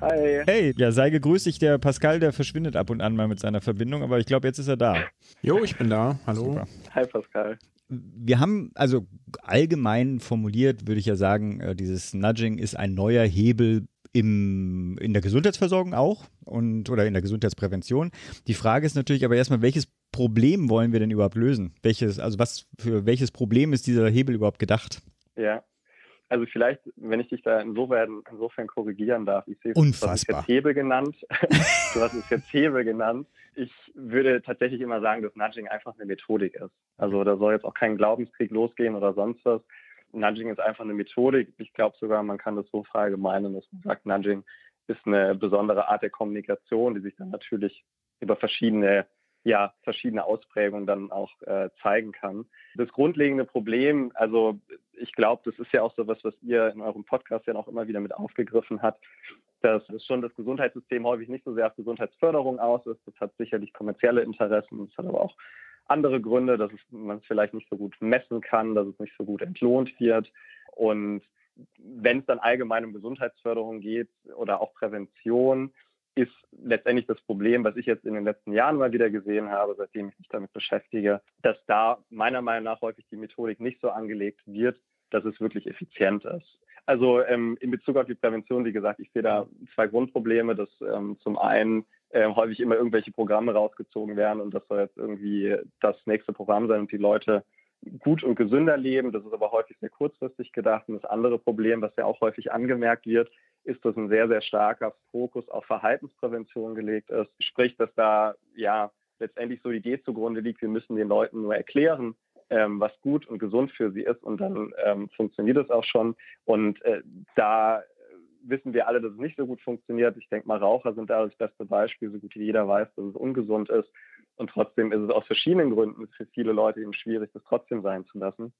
Hi. Hey, ja, sei gegrüßt. Ich, der Pascal, der verschwindet ab und an mal mit seiner Verbindung, aber ich glaube, jetzt ist er da. Jo, ich bin da. Hallo. Super. Hi, Pascal. Wir haben also allgemein formuliert, würde ich ja sagen, äh, dieses Nudging ist ein neuer Hebel im, in der Gesundheitsversorgung auch und oder in der Gesundheitsprävention. Die Frage ist natürlich aber erstmal, welches Problem wollen wir denn überhaupt lösen? Welches, also was für welches Problem ist dieser Hebel überhaupt gedacht? Ja, also vielleicht, wenn ich dich da insofern, insofern korrigieren darf, ich sehe, Unfassbar. du hast es jetzt Hebel genannt. du hast es jetzt Hebel genannt. Ich würde tatsächlich immer sagen, dass Nudging einfach eine Methodik ist. Also da soll jetzt auch kein Glaubenskrieg losgehen oder sonst was. Nudging ist einfach eine Methodik. Ich glaube sogar, man kann das so verallgemeinern, dass man sagt, Nudging ist eine besondere Art der Kommunikation, die sich dann natürlich über verschiedene ja, verschiedene Ausprägungen dann auch äh, zeigen kann. Das grundlegende Problem, also ich glaube, das ist ja auch so was, was ihr in eurem Podcast ja auch immer wieder mit aufgegriffen habt, dass schon das Gesundheitssystem häufig nicht so sehr auf Gesundheitsförderung aus ist. Das hat sicherlich kommerzielle Interessen, das hat aber auch andere Gründe, dass man es vielleicht nicht so gut messen kann, dass es nicht so gut entlohnt wird. Und wenn es dann allgemein um Gesundheitsförderung geht oder auch Prävention, ist letztendlich das Problem, was ich jetzt in den letzten Jahren mal wieder gesehen habe, seitdem ich mich damit beschäftige, dass da meiner Meinung nach häufig die Methodik nicht so angelegt wird, dass es wirklich effizient ist. Also ähm, in Bezug auf die Prävention, wie gesagt, ich sehe da zwei Grundprobleme, dass ähm, zum einen äh, häufig immer irgendwelche Programme rausgezogen werden und das soll jetzt irgendwie das nächste Programm sein und die Leute gut und gesünder leben. Das ist aber häufig sehr kurzfristig gedacht. Und das andere Problem, was ja auch häufig angemerkt wird, ist, dass ein sehr, sehr starker Fokus auf Verhaltensprävention gelegt ist. Sprich, dass da ja letztendlich so die Idee zugrunde liegt, wir müssen den Leuten nur erklären, ähm, was gut und gesund für sie ist und dann ähm, funktioniert es auch schon. Und äh, da wissen wir alle, dass es nicht so gut funktioniert. Ich denke mal, Raucher sind da das beste Beispiel, so gut wie jeder weiß, dass es ungesund ist. Und trotzdem ist es aus verschiedenen Gründen für viele Leute eben schwierig, das trotzdem sein zu lassen.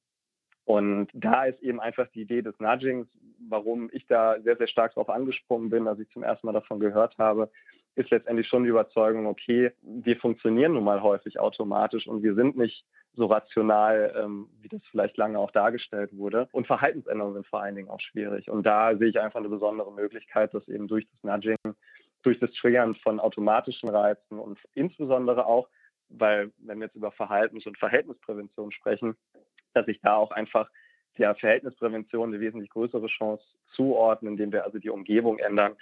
Und da ist eben einfach die Idee des Nudgings, warum ich da sehr, sehr stark darauf angesprungen bin, als ich zum ersten Mal davon gehört habe, ist letztendlich schon die Überzeugung, okay, wir funktionieren nun mal häufig automatisch und wir sind nicht so rational, ähm, wie das vielleicht lange auch dargestellt wurde. Und Verhaltensänderungen sind vor allen Dingen auch schwierig. Und da sehe ich einfach eine besondere Möglichkeit, dass eben durch das Nudging, durch das Triggern von automatischen Reizen und insbesondere auch, weil wenn wir jetzt über Verhaltens- und Verhältnisprävention sprechen, dass ich da auch einfach der Verhältnisprävention eine wesentlich größere Chance zuordnen, indem wir also die Umgebung ändern,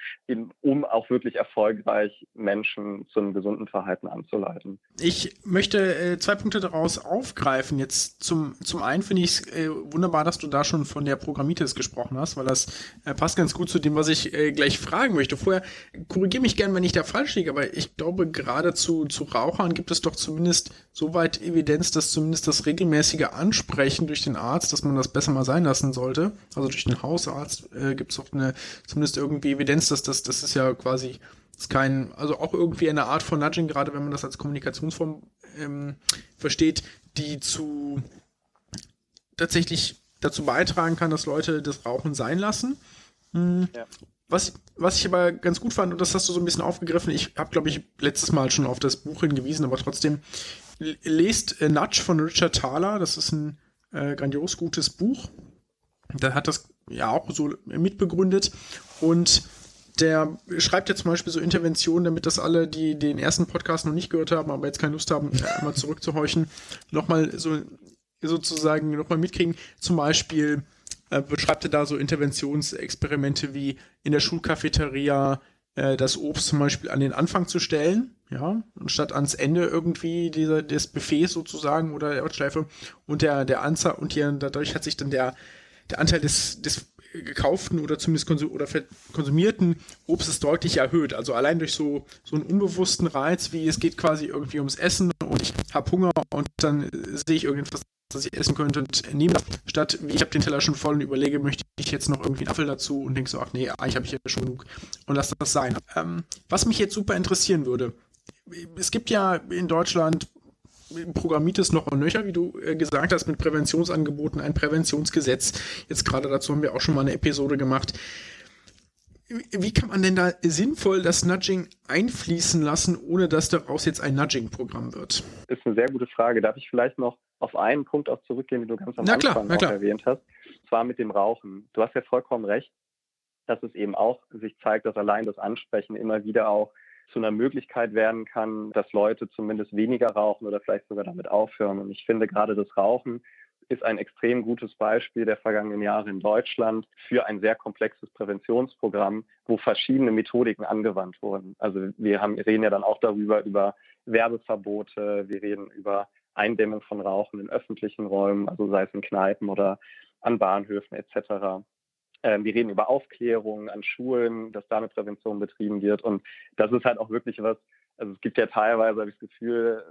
um auch wirklich erfolgreich Menschen zu einem gesunden Verhalten anzuleiten. Ich möchte äh, zwei Punkte daraus aufgreifen. Jetzt zum, zum einen finde ich es äh, wunderbar, dass du da schon von der Programmitis gesprochen hast, weil das äh, passt ganz gut zu dem, was ich gleich fragen möchte. Vorher korrigiere mich gern, wenn ich da falsch liege, aber ich glaube, gerade zu, zu Rauchern gibt es doch zumindest soweit Evidenz, dass zumindest das regelmäßige Ansprechen durch den Arzt, dass man das besser mal sein lassen sollte, also durch den Hausarzt, äh, gibt es auch eine, zumindest irgendwie Evidenz, dass das, das ist ja quasi ist kein, also auch irgendwie eine Art von Nudging, gerade wenn man das als Kommunikationsform ähm, versteht, die zu tatsächlich dazu beitragen kann, dass Leute das Rauchen sein lassen. Hm. Ja. Was, was ich aber ganz gut fand, und das hast du so ein bisschen aufgegriffen, ich habe, glaube ich, letztes Mal schon auf das Buch hingewiesen, aber trotzdem, lest äh, Nudge von Richard Thaler, das ist ein äh, grandios gutes Buch. Der hat das ja auch so mitbegründet und der schreibt ja zum Beispiel so Interventionen, damit das alle, die den ersten Podcast noch nicht gehört haben, aber jetzt keine Lust haben, einmal zurückzuhorchen, nochmal so sozusagen nochmal mitkriegen. Zum Beispiel äh, beschreibt er da so Interventionsexperimente wie in der Schulcafeteria äh, das Obst zum Beispiel an den Anfang zu stellen, ja, anstatt ans Ende irgendwie dieser, des Buffets sozusagen oder der Ortsschleife und der, der Anzahl und hier, dadurch hat sich dann der, der Anteil des, des gekauften oder zumindest konsum oder konsumierten Obstes deutlich erhöht. Also allein durch so, so einen unbewussten Reiz, wie es geht quasi irgendwie ums Essen und ich habe Hunger und dann sehe ich irgendwas, das ich essen könnte und nehme das, statt wie ich habe den Teller schon voll und überlege, möchte ich jetzt noch irgendwie einen Apfel dazu und denke so, ach nee, eigentlich habe ich ja schon genug und lass das sein. Ähm, was mich jetzt super interessieren würde, es gibt ja in Deutschland Programmitis noch und nöcher, wie du äh, gesagt hast, mit Präventionsangeboten, ein Präventionsgesetz. Jetzt gerade dazu haben wir auch schon mal eine Episode gemacht. Wie kann man denn da sinnvoll das Nudging einfließen lassen, ohne dass daraus jetzt ein Nudging-Programm wird? Das ist eine sehr gute Frage. Darf ich vielleicht noch auf einen Punkt auch zurückgehen, den du ganz am na Anfang klar, erwähnt hast? Und zwar mit dem Rauchen. Du hast ja vollkommen recht, dass es eben auch sich zeigt, dass allein das Ansprechen immer wieder auch zu einer Möglichkeit werden kann, dass Leute zumindest weniger rauchen oder vielleicht sogar damit aufhören. Und ich finde gerade das Rauchen ist ein extrem gutes Beispiel der vergangenen Jahre in Deutschland für ein sehr komplexes Präventionsprogramm, wo verschiedene Methodiken angewandt wurden. Also wir haben, reden ja dann auch darüber, über Werbeverbote, wir reden über Eindämmung von Rauchen in öffentlichen Räumen, also sei es in Kneipen oder an Bahnhöfen etc. Ähm, wir reden über Aufklärung an Schulen, dass da eine Prävention betrieben wird. Und das ist halt auch wirklich was, also es gibt ja teilweise, habe ich das Gefühl,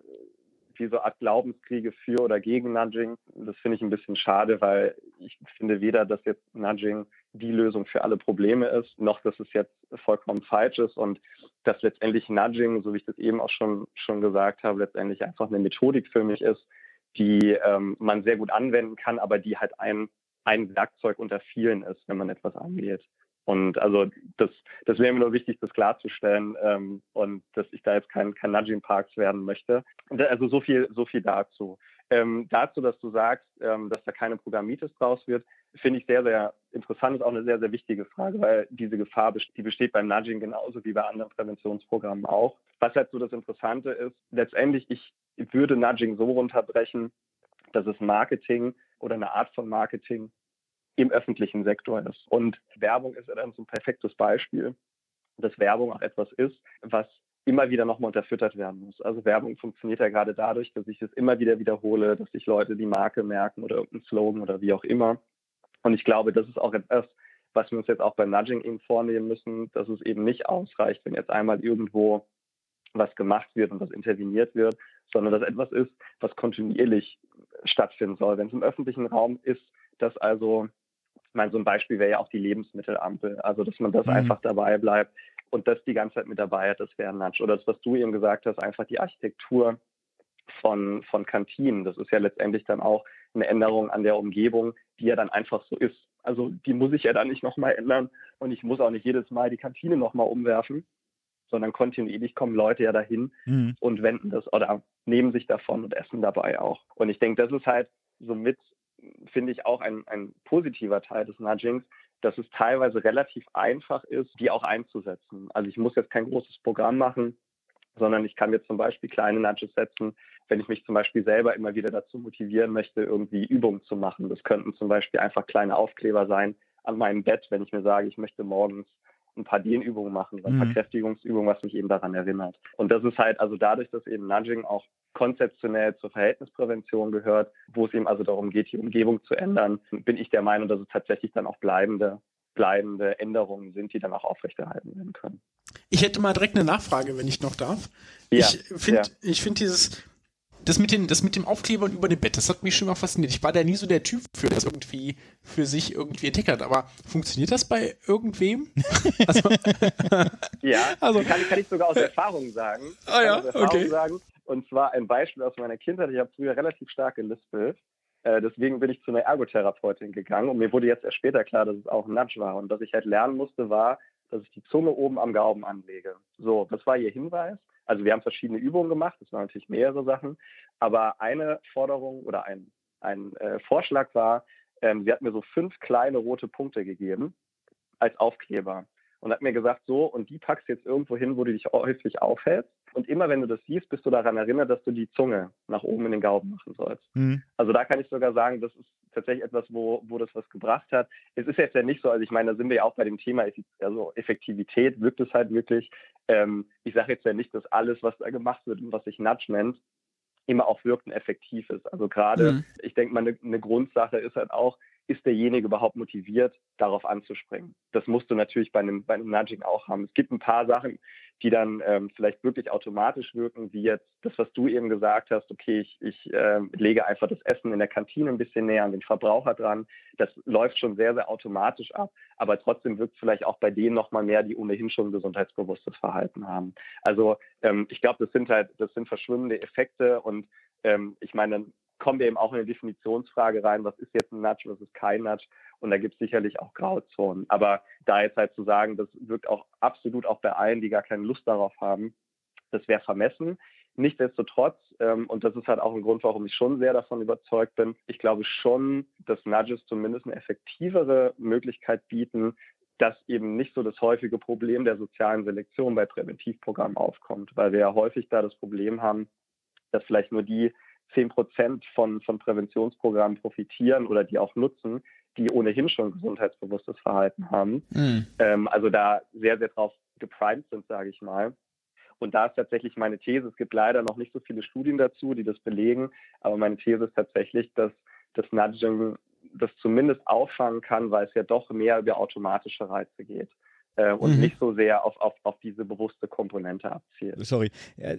wie so Art Glaubenskriege für oder gegen Nudging. Das finde ich ein bisschen schade, weil ich finde weder, dass jetzt Nudging die Lösung für alle Probleme ist, noch dass es jetzt vollkommen falsch ist und dass letztendlich Nudging, so wie ich das eben auch schon, schon gesagt habe, letztendlich einfach eine Methodik für mich ist, die ähm, man sehr gut anwenden kann, aber die halt ein ein Werkzeug unter vielen ist, wenn man etwas angeht. Und also das, das wäre mir nur wichtig, das klarzustellen ähm, und dass ich da jetzt kein, kein Nudging Parks werden möchte. Also so viel, so viel dazu. Ähm, dazu, dass du sagst, ähm, dass da keine Programmitis draus wird, finde ich sehr, sehr interessant, ist auch eine sehr, sehr wichtige Frage, weil diese Gefahr, die besteht beim Nudging genauso wie bei anderen Präventionsprogrammen auch. Was halt so das Interessante ist, letztendlich, ich würde Nudging so runterbrechen, dass es Marketing oder eine Art von Marketing im öffentlichen Sektor ist. Und Werbung ist ja dann so ein perfektes Beispiel, dass Werbung auch etwas ist, was immer wieder nochmal unterfüttert werden muss. Also Werbung funktioniert ja gerade dadurch, dass ich es immer wieder wiederhole, dass sich Leute die Marke merken oder irgendeinen Slogan oder wie auch immer. Und ich glaube, das ist auch etwas, was wir uns jetzt auch beim Nudging eben vornehmen müssen, dass es eben nicht ausreicht, wenn jetzt einmal irgendwo was gemacht wird und was interveniert wird, sondern dass etwas ist, was kontinuierlich stattfinden soll. Wenn es im öffentlichen Raum ist, dass also meine, so ein Beispiel wäre ja auch die Lebensmittelampel. Also, dass man das mhm. einfach dabei bleibt und das die ganze Zeit mit dabei hat, das wäre ein Nudge. Oder das, was du eben gesagt hast, einfach die Architektur von, von Kantinen. Das ist ja letztendlich dann auch eine Änderung an der Umgebung, die ja dann einfach so ist. Also die muss ich ja dann nicht nochmal ändern und ich muss auch nicht jedes Mal die Kantine nochmal umwerfen, sondern kontinuierlich kommen Leute ja dahin mhm. und wenden das oder nehmen sich davon und essen dabei auch. Und ich denke, das ist halt somit, finde ich, auch ein, ein positiver Teil des Nudgings, dass es teilweise relativ einfach ist, die auch einzusetzen. Also ich muss jetzt kein großes Programm machen, sondern ich kann mir zum Beispiel kleine Nudges setzen, wenn ich mich zum Beispiel selber immer wieder dazu motivieren möchte, irgendwie Übungen zu machen. Das könnten zum Beispiel einfach kleine Aufkleber sein an meinem Bett, wenn ich mir sage, ich möchte morgens ein paar Dehnübungen machen oder ein paar mhm. Kräftigungsübungen, was mich eben daran erinnert. Und das ist halt also dadurch, dass eben Nudging auch konzeptionell zur Verhältnisprävention gehört, wo es eben also darum geht, die Umgebung zu ändern, bin ich der Meinung, dass es tatsächlich dann auch bleibende bleibende Änderungen sind, die dann auch aufrechterhalten werden können. Ich hätte mal direkt eine Nachfrage, wenn ich noch darf. Ja, ich finde ja. ich finde dieses das mit, den, das mit dem Aufkleber und über dem Bett, das hat mich schon mal fasziniert. Ich war da nie so der Typ für, das irgendwie für sich irgendwie entdeckt hat. Aber funktioniert das bei irgendwem? also, ja, also, kann, kann ich sogar aus Erfahrung sagen. Ah ja, okay. Sagen. Und zwar ein Beispiel aus meiner Kindheit. Ich habe früher relativ stark gelispelt. Äh, deswegen bin ich zu einer Ergotherapeutin gegangen und mir wurde jetzt erst später klar, dass es auch ein Nudge war. Und was ich halt lernen musste, war, dass ich die Zunge oben am Gaumen anlege. So, das war ihr Hinweis. Also wir haben verschiedene Übungen gemacht, das waren natürlich mehrere Sachen, aber eine Forderung oder ein, ein äh, Vorschlag war, ähm, sie hat mir so fünf kleine rote Punkte gegeben als Aufkleber und hat mir gesagt, so, und die packst du jetzt irgendwo hin, wo du dich häufig aufhältst. Und immer wenn du das siehst, bist du daran erinnert, dass du die Zunge nach oben in den Gaumen machen sollst. Mhm. Also da kann ich sogar sagen, das ist tatsächlich etwas, wo, wo das was gebracht hat. Es ist jetzt ja nicht so, also ich meine, da sind wir ja auch bei dem Thema also Effektivität, wirkt es halt wirklich. Ähm, ich sage jetzt ja nicht, dass alles, was da gemacht wird und was sich Nudge nennt, immer auch wirkt und effektiv ist. Also gerade, mhm. ich denke mal, eine, eine Grundsache ist halt auch, ist derjenige überhaupt motiviert, darauf anzuspringen. Das musst du natürlich bei einem, bei einem Nudging auch haben. Es gibt ein paar Sachen, die dann ähm, vielleicht wirklich automatisch wirken, wie jetzt das, was du eben gesagt hast, okay, ich, ich äh, lege einfach das Essen in der Kantine ein bisschen näher an den Verbraucher dran. Das läuft schon sehr, sehr automatisch ab, aber trotzdem wirkt vielleicht auch bei denen nochmal mehr, die ohnehin schon gesundheitsbewusstes Verhalten haben. Also ähm, ich glaube, das sind halt, das sind verschwimmende Effekte und ähm, ich meine, kommen wir eben auch in eine Definitionsfrage rein, was ist jetzt ein Nudge, was ist kein Nudge. Und da gibt es sicherlich auch Grauzonen. Aber da jetzt halt zu sagen, das wirkt auch absolut auch bei allen, die gar keine Lust darauf haben, das wäre vermessen. Nichtsdestotrotz, ähm, und das ist halt auch ein Grund, warum ich schon sehr davon überzeugt bin, ich glaube schon, dass Nudges zumindest eine effektivere Möglichkeit bieten, dass eben nicht so das häufige Problem der sozialen Selektion bei Präventivprogrammen aufkommt, weil wir ja häufig da das Problem haben, dass vielleicht nur die 10 Prozent von, von Präventionsprogrammen profitieren oder die auch nutzen, die ohnehin schon gesundheitsbewusstes Verhalten haben. Mhm. Ähm, also da sehr, sehr drauf geprimed sind, sage ich mal. Und da ist tatsächlich meine These, es gibt leider noch nicht so viele Studien dazu, die das belegen, aber meine These ist tatsächlich, dass das Nudging das zumindest auffangen kann, weil es ja doch mehr über automatische Reize geht und mhm. nicht so sehr auf, auf, auf diese bewusste Komponente abzielt. Sorry, äh,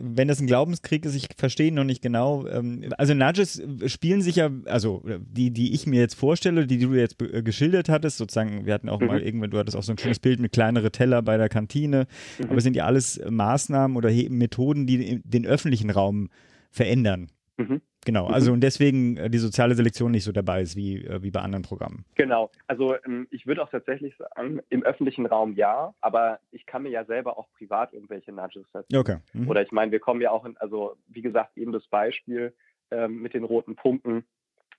wenn das ein Glaubenskrieg ist, ich verstehe noch nicht genau. Ähm, also Nudges spielen sich ja, also die, die ich mir jetzt vorstelle, die, die du jetzt äh, geschildert hattest, sozusagen, wir hatten auch mhm. mal irgendwann, du hattest auch so ein schönes Bild mit kleinere Teller bei der Kantine, mhm. aber es sind ja alles Maßnahmen oder Methoden, die den öffentlichen Raum verändern. Mhm. Genau, mhm. also und deswegen äh, die soziale Selektion nicht so dabei ist wie, äh, wie bei anderen Programmen. Genau, also ähm, ich würde auch tatsächlich sagen, im öffentlichen Raum ja, aber ich kann mir ja selber auch privat irgendwelche Nudges setzen. Okay. Mhm. Oder ich meine, wir kommen ja auch in, also wie gesagt, eben das Beispiel ähm, mit den roten Punkten,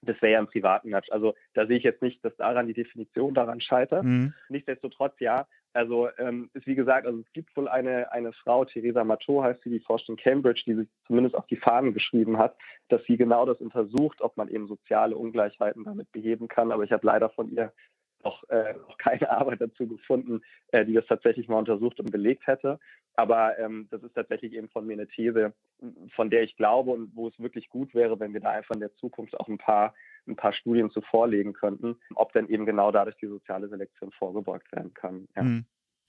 das wäre ja ein privaten Nudge. Also da sehe ich jetzt nicht, dass daran die Definition daran scheitert. Mhm. Nichtsdestotrotz ja, also ähm, ist wie gesagt, also es gibt wohl eine, eine Frau, Theresa Matteau heißt sie, die forscht in Cambridge, die sich zumindest auf die Fahnen geschrieben hat, dass sie genau das untersucht, ob man eben soziale Ungleichheiten damit beheben kann. Aber ich habe leider von ihr noch, äh, noch keine Arbeit dazu gefunden, äh, die das tatsächlich mal untersucht und belegt hätte. Aber ähm, das ist tatsächlich eben von mir eine These, von der ich glaube und wo es wirklich gut wäre, wenn wir da einfach in der Zukunft auch ein paar ein paar Studien zu vorlegen könnten, ob denn eben genau dadurch die soziale Selektion vorgebeugt werden kann. Ja. Mhm.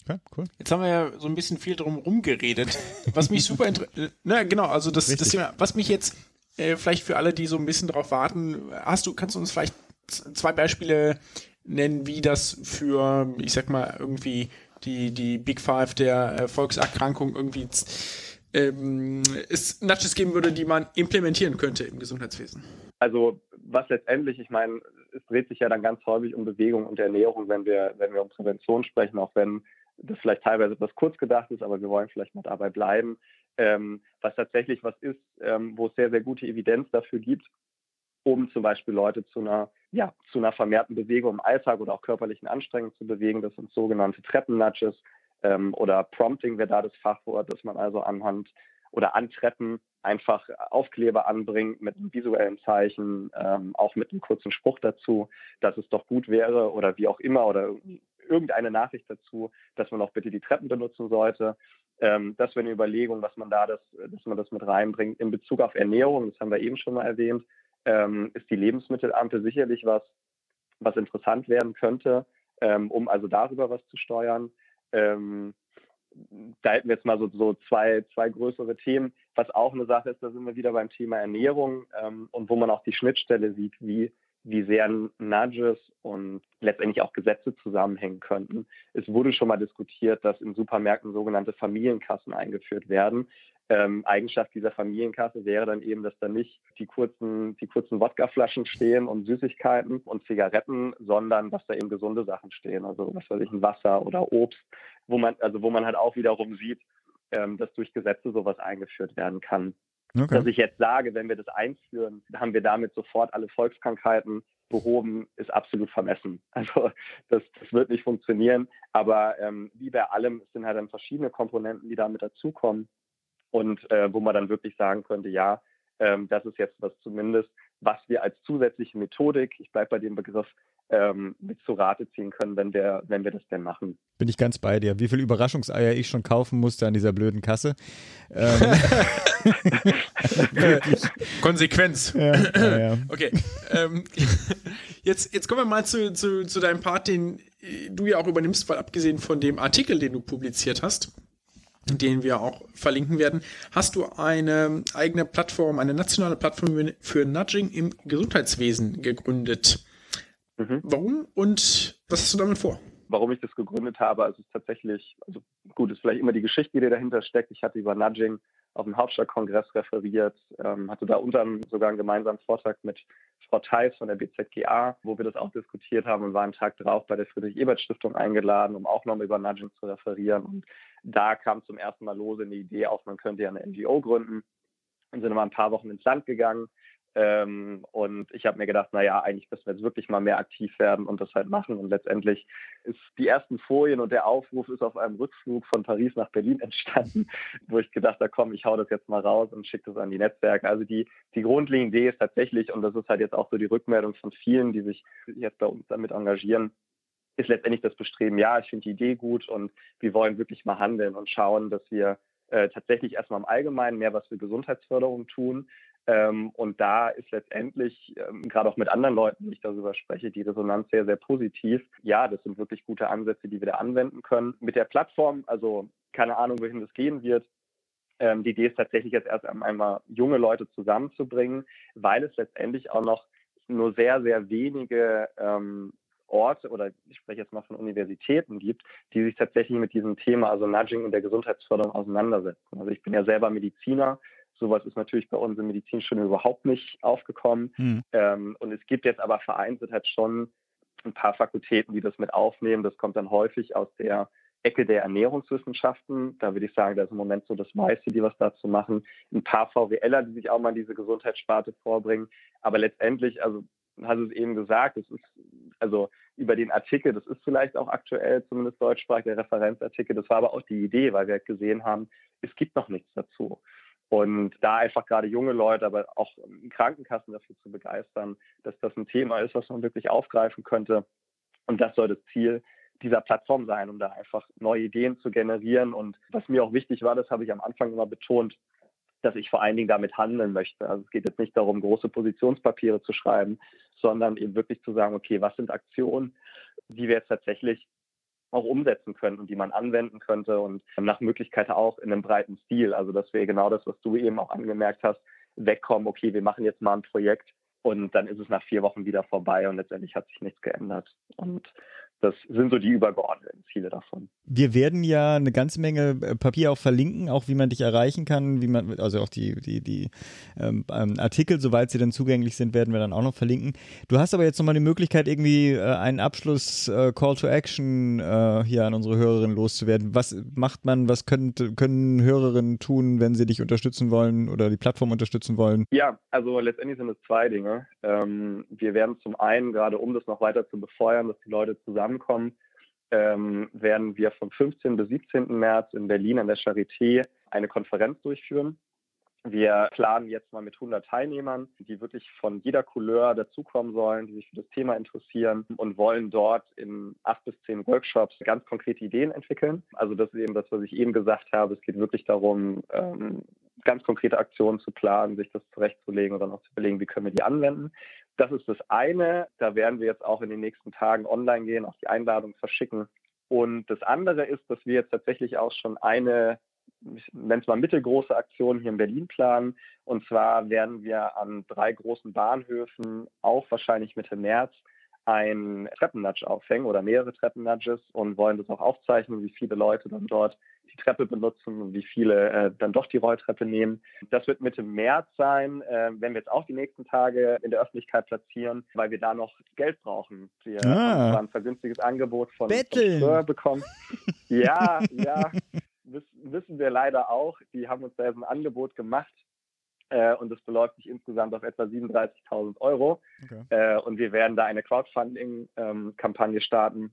Okay, cool. Jetzt haben wir ja so ein bisschen viel drum rumgeredet. Was mich super interessiert, äh, na genau, also das, das Thema, was mich jetzt äh, vielleicht für alle, die so ein bisschen drauf warten, hast du, kannst du uns vielleicht zwei Beispiele nennen, wie das für, ich sag mal, irgendwie die, die Big Five der Volkserkrankung irgendwie ähm, es Nudges geben würde, die man implementieren könnte im Gesundheitswesen? Also was letztendlich, ich meine, es dreht sich ja dann ganz häufig um Bewegung und Ernährung, wenn wir, wenn wir um Prävention sprechen, auch wenn das vielleicht teilweise etwas kurz gedacht ist, aber wir wollen vielleicht mal dabei bleiben. Ähm, was tatsächlich was ist, ähm, wo es sehr, sehr gute Evidenz dafür gibt, um zum Beispiel Leute zu einer, ja, zu einer vermehrten Bewegung im Alltag oder auch körperlichen Anstrengungen zu bewegen. Das sind sogenannte Treppen-Nudges ähm, oder Prompting wäre da das Fachwort, dass man also anhand oder an Treppen einfach Aufkleber anbringt mit einem visuellen Zeichen, ähm, auch mit einem kurzen Spruch dazu, dass es doch gut wäre oder wie auch immer oder irgendeine Nachricht dazu, dass man auch bitte die Treppen benutzen sollte. Ähm, das wäre eine Überlegung, was man da das, dass man das mit reinbringt. In Bezug auf Ernährung, das haben wir eben schon mal erwähnt, ähm, ist die Lebensmittelampel sicherlich was, was interessant werden könnte, ähm, um also darüber was zu steuern. Ähm, da hätten wir jetzt mal so, so zwei, zwei größere Themen. Was auch eine Sache ist, da sind wir wieder beim Thema Ernährung ähm, und wo man auch die Schnittstelle sieht, wie, wie sehr Nudges und letztendlich auch Gesetze zusammenhängen könnten. Es wurde schon mal diskutiert, dass in Supermärkten sogenannte Familienkassen eingeführt werden, ähm, Eigenschaft dieser Familienkasse wäre dann eben, dass da nicht die kurzen, die kurzen Wodkaflaschen stehen und Süßigkeiten und Zigaretten, sondern dass da eben gesunde Sachen stehen, also was weiß ich, ein Wasser oder Obst, wo man, also wo man halt auch wiederum sieht, ähm, dass durch Gesetze sowas eingeführt werden kann. Okay. Dass ich jetzt sage, wenn wir das einführen, haben wir damit sofort alle Volkskrankheiten behoben, ist absolut vermessen. Also das, das wird nicht funktionieren. Aber ähm, wie bei allem, sind halt dann verschiedene Komponenten, die damit dazukommen und äh, wo man dann wirklich sagen könnte, ja, ähm, das ist jetzt was zumindest, was wir als zusätzliche Methodik, ich bleibe bei dem Begriff, ähm, mit zu Rate ziehen können, wenn wir, wenn wir das denn machen. Bin ich ganz bei dir. Wie viele Überraschungseier ich schon kaufen musste an dieser blöden Kasse. Ähm. Konsequenz. Ja, ja, ja. Okay. Ähm, jetzt, jetzt kommen wir mal zu, zu, zu deinem Part, den du ja auch übernimmst, weil abgesehen von dem Artikel, den du publiziert hast, den wir auch verlinken werden, hast du eine eigene Plattform, eine nationale Plattform für Nudging im Gesundheitswesen gegründet. Mhm. Warum und was hast du damit vor? Warum ich das gegründet habe, also es ist tatsächlich, also gut, ist vielleicht immer die Geschichte, die dahinter steckt. Ich hatte über Nudging auf dem Hauptstadtkongress referiert, ähm, hatte da unter anderem sogar einen gemeinsamen Vortrag mit Frau Theis von der BZGA, wo wir das auch diskutiert haben und war einen Tag drauf bei der Friedrich-Ebert-Stiftung eingeladen, um auch nochmal über Nudging zu referieren. Und da kam zum ersten Mal lose eine Idee auf, man könnte ja eine NGO gründen. Und sind mal ein paar Wochen ins Land gegangen, ähm, und ich habe mir gedacht, naja, eigentlich müssen wir jetzt wirklich mal mehr aktiv werden und das halt machen. Und letztendlich ist die ersten Folien und der Aufruf ist auf einem Rückflug von Paris nach Berlin entstanden, wo ich gedacht habe, komm, ich hau das jetzt mal raus und schicke das an die Netzwerke. Also die, die grundlegende Idee ist tatsächlich, und das ist halt jetzt auch so die Rückmeldung von vielen, die sich jetzt bei uns damit engagieren, ist letztendlich das Bestreben, ja, ich finde die Idee gut und wir wollen wirklich mal handeln und schauen, dass wir äh, tatsächlich erstmal im Allgemeinen mehr was für Gesundheitsförderung tun, ähm, und da ist letztendlich, ähm, gerade auch mit anderen Leuten, die ich darüber spreche, die Resonanz sehr, sehr positiv. Ja, das sind wirklich gute Ansätze, die wir da anwenden können. Mit der Plattform, also keine Ahnung, wohin das gehen wird. Ähm, die Idee ist tatsächlich jetzt erst einmal junge Leute zusammenzubringen, weil es letztendlich auch noch nur sehr, sehr wenige ähm, Orte oder ich spreche jetzt mal von Universitäten gibt, die sich tatsächlich mit diesem Thema, also Nudging und der Gesundheitsförderung auseinandersetzen. Also ich bin ja selber Mediziner Sowas ist natürlich bei uns im Medizinstudium überhaupt nicht aufgekommen. Mhm. Ähm, und es gibt jetzt aber vereinzelt halt schon ein paar Fakultäten, die das mit aufnehmen. Das kommt dann häufig aus der Ecke der Ernährungswissenschaften. Da würde ich sagen, da ist im Moment so das meiste, die was dazu machen. Ein paar VWLer, die sich auch mal in diese Gesundheitssparte vorbringen. Aber letztendlich, also hast es eben gesagt, es ist also über den Artikel, das ist vielleicht auch aktuell, zumindest deutschsprachig, der Referenzartikel. Das war aber auch die Idee, weil wir halt gesehen haben, es gibt noch nichts dazu. Und da einfach gerade junge Leute, aber auch Krankenkassen dafür zu begeistern, dass das ein Thema ist, was man wirklich aufgreifen könnte. Und das soll das Ziel dieser Plattform sein, um da einfach neue Ideen zu generieren. Und was mir auch wichtig war, das habe ich am Anfang immer betont, dass ich vor allen Dingen damit handeln möchte. Also es geht jetzt nicht darum, große Positionspapiere zu schreiben, sondern eben wirklich zu sagen, okay, was sind Aktionen, die wir jetzt tatsächlich auch umsetzen können und die man anwenden könnte und nach Möglichkeit auch in einem breiten Stil. Also dass wir genau das, was du eben auch angemerkt hast, wegkommen, okay, wir machen jetzt mal ein Projekt, Und dann ist es nach vier Wochen wieder vorbei und letztendlich hat sich nichts geändert. Und das sind so die übergeordneten Ziele davon. Wir werden ja eine ganze Menge äh, Papier auch verlinken, auch wie man dich erreichen kann, wie man, also auch die, die, die ähm, ähm, Artikel, soweit sie dann zugänglich sind, werden wir dann auch noch verlinken. Du hast aber jetzt nochmal die Möglichkeit, irgendwie äh, einen Abschluss äh, Call to Action äh, hier an unsere Hörerinnen loszuwerden. Was macht man, was könnt, können Hörerinnen tun, wenn sie dich unterstützen wollen oder die Plattform unterstützen wollen? Ja, also letztendlich sind es zwei Dinge. Ähm, wir werden zum einen, gerade um das noch weiter zu befeuern, dass die Leute zusammen zusammenkommen, ähm, werden wir vom 15. bis 17. März in Berlin an der Charité eine Konferenz durchführen. Wir planen jetzt mal mit 100 Teilnehmern, die wirklich von jeder Couleur dazukommen sollen, die sich für das Thema interessieren und wollen dort in acht bis zehn Workshops ganz konkrete Ideen entwickeln. Also das ist eben das, was ich eben gesagt habe. Es geht wirklich darum, ähm, ganz konkrete Aktionen zu planen, sich das zurechtzulegen und dann auch zu überlegen, wie können wir die anwenden. Das ist das eine. Da werden wir jetzt auch in den nächsten Tagen online gehen, auch die Einladung verschicken. Und das andere ist, dass wir jetzt tatsächlich auch schon eine, wenn es mal mittelgroße Aktion hier in Berlin planen. Und zwar werden wir an drei großen Bahnhöfen auch wahrscheinlich Mitte März ein Treppennudge aufhängen oder mehrere Treppennudges und wollen das auch aufzeichnen, wie viele Leute dann dort die Treppe benutzen und wie viele äh, dann doch die Rolltreppe nehmen. Das wird Mitte März sein, äh, wenn wir jetzt auch die nächsten Tage in der Öffentlichkeit platzieren, weil wir da noch Geld brauchen. Wir ah. haben ein vergünstiges Angebot von, von bekommen. ja, ja, wissen wir leider auch. Die haben uns da ein Angebot gemacht äh, und es beläuft sich insgesamt auf etwa 37.000 Euro. Okay. Äh, und wir werden da eine Crowdfunding-Kampagne ähm, starten,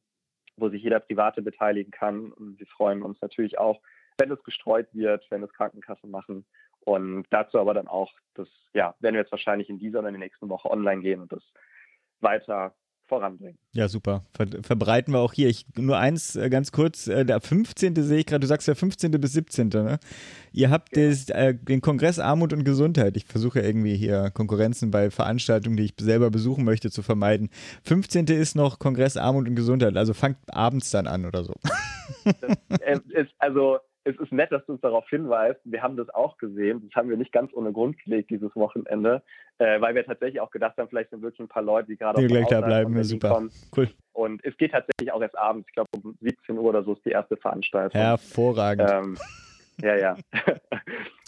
wo sich jeder Private beteiligen kann. Und wir freuen uns natürlich auch, wenn es gestreut wird, wenn es Krankenkassen machen. Und dazu aber dann auch, das ja, werden wir jetzt wahrscheinlich in dieser oder in der nächsten Woche online gehen und das weiter voranbringen. Ja, super. Ver verbreiten wir auch hier. Ich, nur eins äh, ganz kurz, äh, der 15. sehe ich gerade, du sagst ja 15. bis 17. Ne? Ihr habt genau. des, äh, den Kongress Armut und Gesundheit. Ich versuche irgendwie hier Konkurrenzen bei Veranstaltungen, die ich selber besuchen möchte, zu vermeiden. 15. ist noch Kongress Armut und Gesundheit, also fangt abends dann an oder so. Das, äh, ist, also es ist nett, dass du uns darauf hinweist. Wir haben das auch gesehen. Das haben wir nicht ganz ohne Grund gelegt dieses Wochenende, äh, weil wir tatsächlich auch gedacht haben, vielleicht sind wirklich ein paar Leute, die gerade die gleich da bleiben. Ja, super. Kommen. Cool. Und es geht tatsächlich auch erst abends. Ich glaube, um 17 Uhr oder so ist die erste Veranstaltung. Hervorragend. Ähm, ja, ja.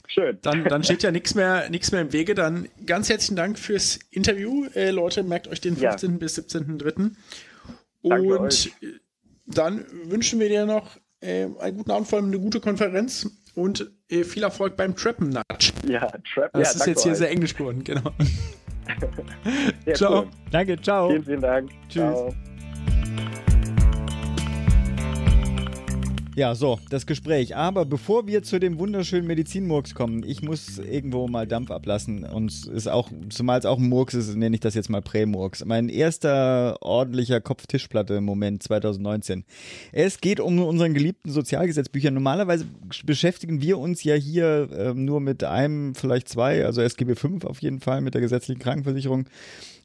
Schön. Dann, dann steht ja nichts mehr, mehr im Wege. Dann ganz herzlichen Dank fürs Interview. Äh, Leute, merkt euch den 15. Ja. bis 17.3. Und dann wünschen wir dir noch äh, einen guten Abend, vor allem eine gute Konferenz und äh, viel Erfolg beim Trappen Nudge. Ja, Trap. Das ja, ist jetzt hier euch. sehr englisch geworden, genau. ja, ciao. Cool. Danke, ciao. Vielen, vielen Dank. Tschüss. Ciao. Ja, so, das Gespräch. Aber bevor wir zu dem wunderschönen Medizinmurks kommen, ich muss irgendwo mal Dampf ablassen. Und es ist auch, zumal es auch ein Murks ist, nenne ich das jetzt mal Prä-Murks. Mein erster ordentlicher Kopftischplatte-Moment 2019. Es geht um unseren geliebten Sozialgesetzbücher. Normalerweise beschäftigen wir uns ja hier äh, nur mit einem, vielleicht zwei, also SGB 5 auf jeden Fall, mit der gesetzlichen Krankenversicherung.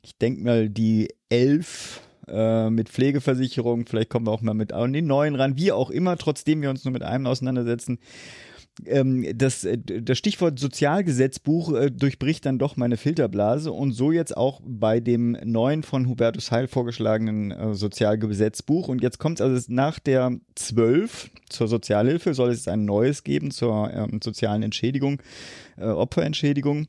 Ich denke mal, die elf äh, mit Pflegeversicherung, vielleicht kommen wir auch mal mit an den neuen ran, wie auch immer, trotzdem wir uns nur mit einem auseinandersetzen. Ähm, das, äh, das Stichwort Sozialgesetzbuch äh, durchbricht dann doch meine Filterblase und so jetzt auch bei dem neuen von Hubertus Heil vorgeschlagenen äh, Sozialgesetzbuch. Und jetzt kommt es also nach der 12 zur Sozialhilfe, soll es ein neues geben zur ähm, sozialen Entschädigung, äh, Opferentschädigung.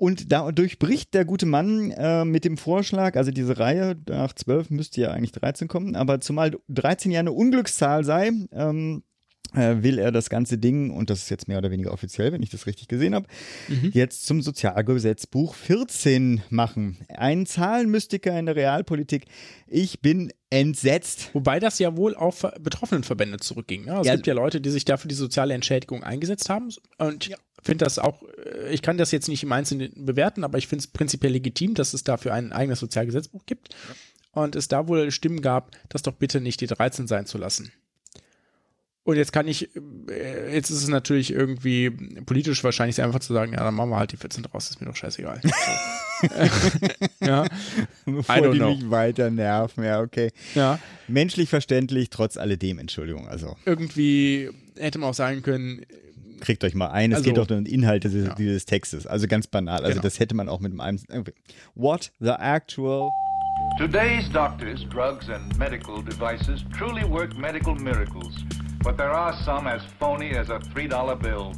Und da durchbricht der gute Mann äh, mit dem Vorschlag, also diese Reihe nach 12 müsste ja eigentlich 13 kommen, aber zumal 13 ja eine Unglückszahl sei, ähm, äh, will er das ganze Ding, und das ist jetzt mehr oder weniger offiziell, wenn ich das richtig gesehen habe, mhm. jetzt zum Sozialgesetzbuch 14 machen. Ein Zahlenmystiker in der Realpolitik. Ich bin entsetzt. Wobei das ja wohl auf Betroffenenverbände zurückging. Ja, es ja, gibt ja Leute, die sich dafür die soziale Entschädigung eingesetzt haben. Und ja finde das auch, äh, ich kann das jetzt nicht im Einzelnen bewerten, aber ich finde es prinzipiell legitim, dass es dafür ein eigenes Sozialgesetzbuch gibt und es da wohl Stimmen gab, das doch bitte nicht die 13 sein zu lassen. Und jetzt kann ich, äh, jetzt ist es natürlich irgendwie politisch wahrscheinlich einfach zu sagen, ja, dann machen wir halt die 14 draus, ist mir doch scheißegal. ja. Bevor die know. mich weiter nerven, ja, okay. Ja. Menschlich verständlich, trotz alledem, Entschuldigung, also. Irgendwie hätte man auch sagen können, kriegt euch mal ein. Es also, geht doch um den Inhalt dieses, ja. dieses, Textes. Also ganz banal. Also genau. das hätte man auch mit einem. What the actual. Today's doctors, drugs and medical devices truly work medical miracles. But there are some as phony as a $3 bill.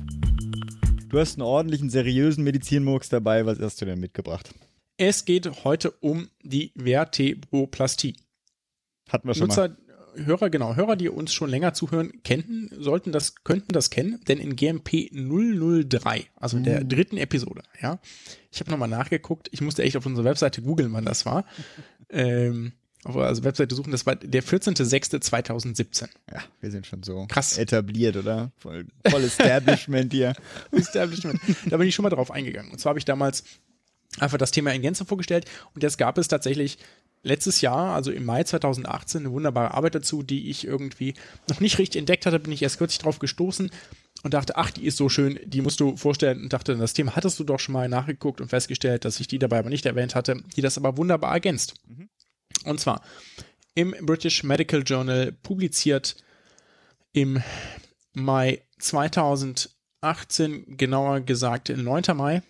Du hast einen ordentlichen, seriösen Medizinmurks dabei. Was hast du denn mitgebracht? Es geht heute um die Vertebroplastie. Hatten wir schon Nutzer, mal. Hörer, genau, Hörer, die uns schon länger zuhören, kennen, sollten das, könnten das kennen, denn in GMP 003, also uh. der dritten Episode, ja, ich habe nochmal nachgeguckt, ich musste echt auf unserer Webseite googeln, wann das war. ähm, auf also Webseite suchen, das war der 14.06.2017. Ja, wir sind schon so krass etabliert, oder? Voll, voll Establishment hier. Establishment. Da bin ich schon mal drauf eingegangen. Und zwar habe ich damals einfach das Thema in Gänze vorgestellt und jetzt gab es tatsächlich letztes Jahr, also im Mai 2018, eine wunderbare Arbeit dazu, die ich irgendwie noch nicht richtig entdeckt hatte, bin ich erst kürzlich drauf gestoßen und dachte, ach, die ist so schön, die musst du vorstellen und dachte, das Thema hattest du doch schon mal nachgeguckt und festgestellt, dass ich die dabei aber nicht erwähnt hatte, die das aber wunderbar ergänzt. Mhm. Und zwar im British Medical Journal publiziert im Mai 2018, genauer gesagt 9. Mai,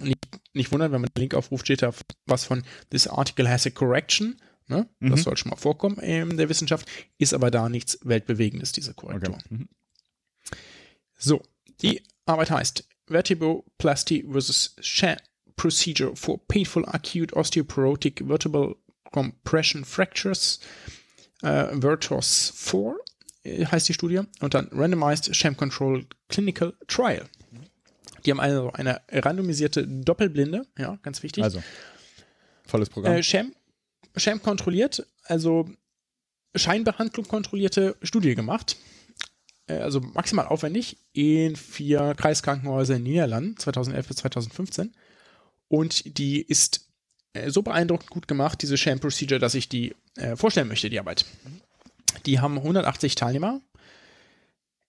nicht, nicht wundern, wenn man den Link aufruft, steht da was von This article has a correction. Ne? Mhm. Das soll schon mal vorkommen in der Wissenschaft, ist aber da nichts Weltbewegendes, diese Korrektur. Okay. Mhm. So, die Arbeit heißt Vertebroplasty versus Sham Procedure for Painful Acute Osteoporotic Vertebral Compression Fractures, äh, Vertos 4 äh, heißt die Studie, und dann Randomized Sham Control Clinical Trial. Die haben also eine randomisierte Doppelblinde, ja, ganz wichtig. Also, volles Programm. Äh, Sham, Sham kontrolliert, also Scheinbehandlung kontrollierte Studie gemacht. Äh, also maximal aufwendig in vier Kreiskrankenhäusern in den Niederlanden, 2011 bis 2015. Und die ist so beeindruckend gut gemacht, diese Sham Procedure, dass ich die äh, vorstellen möchte, die Arbeit. Die haben 180 Teilnehmer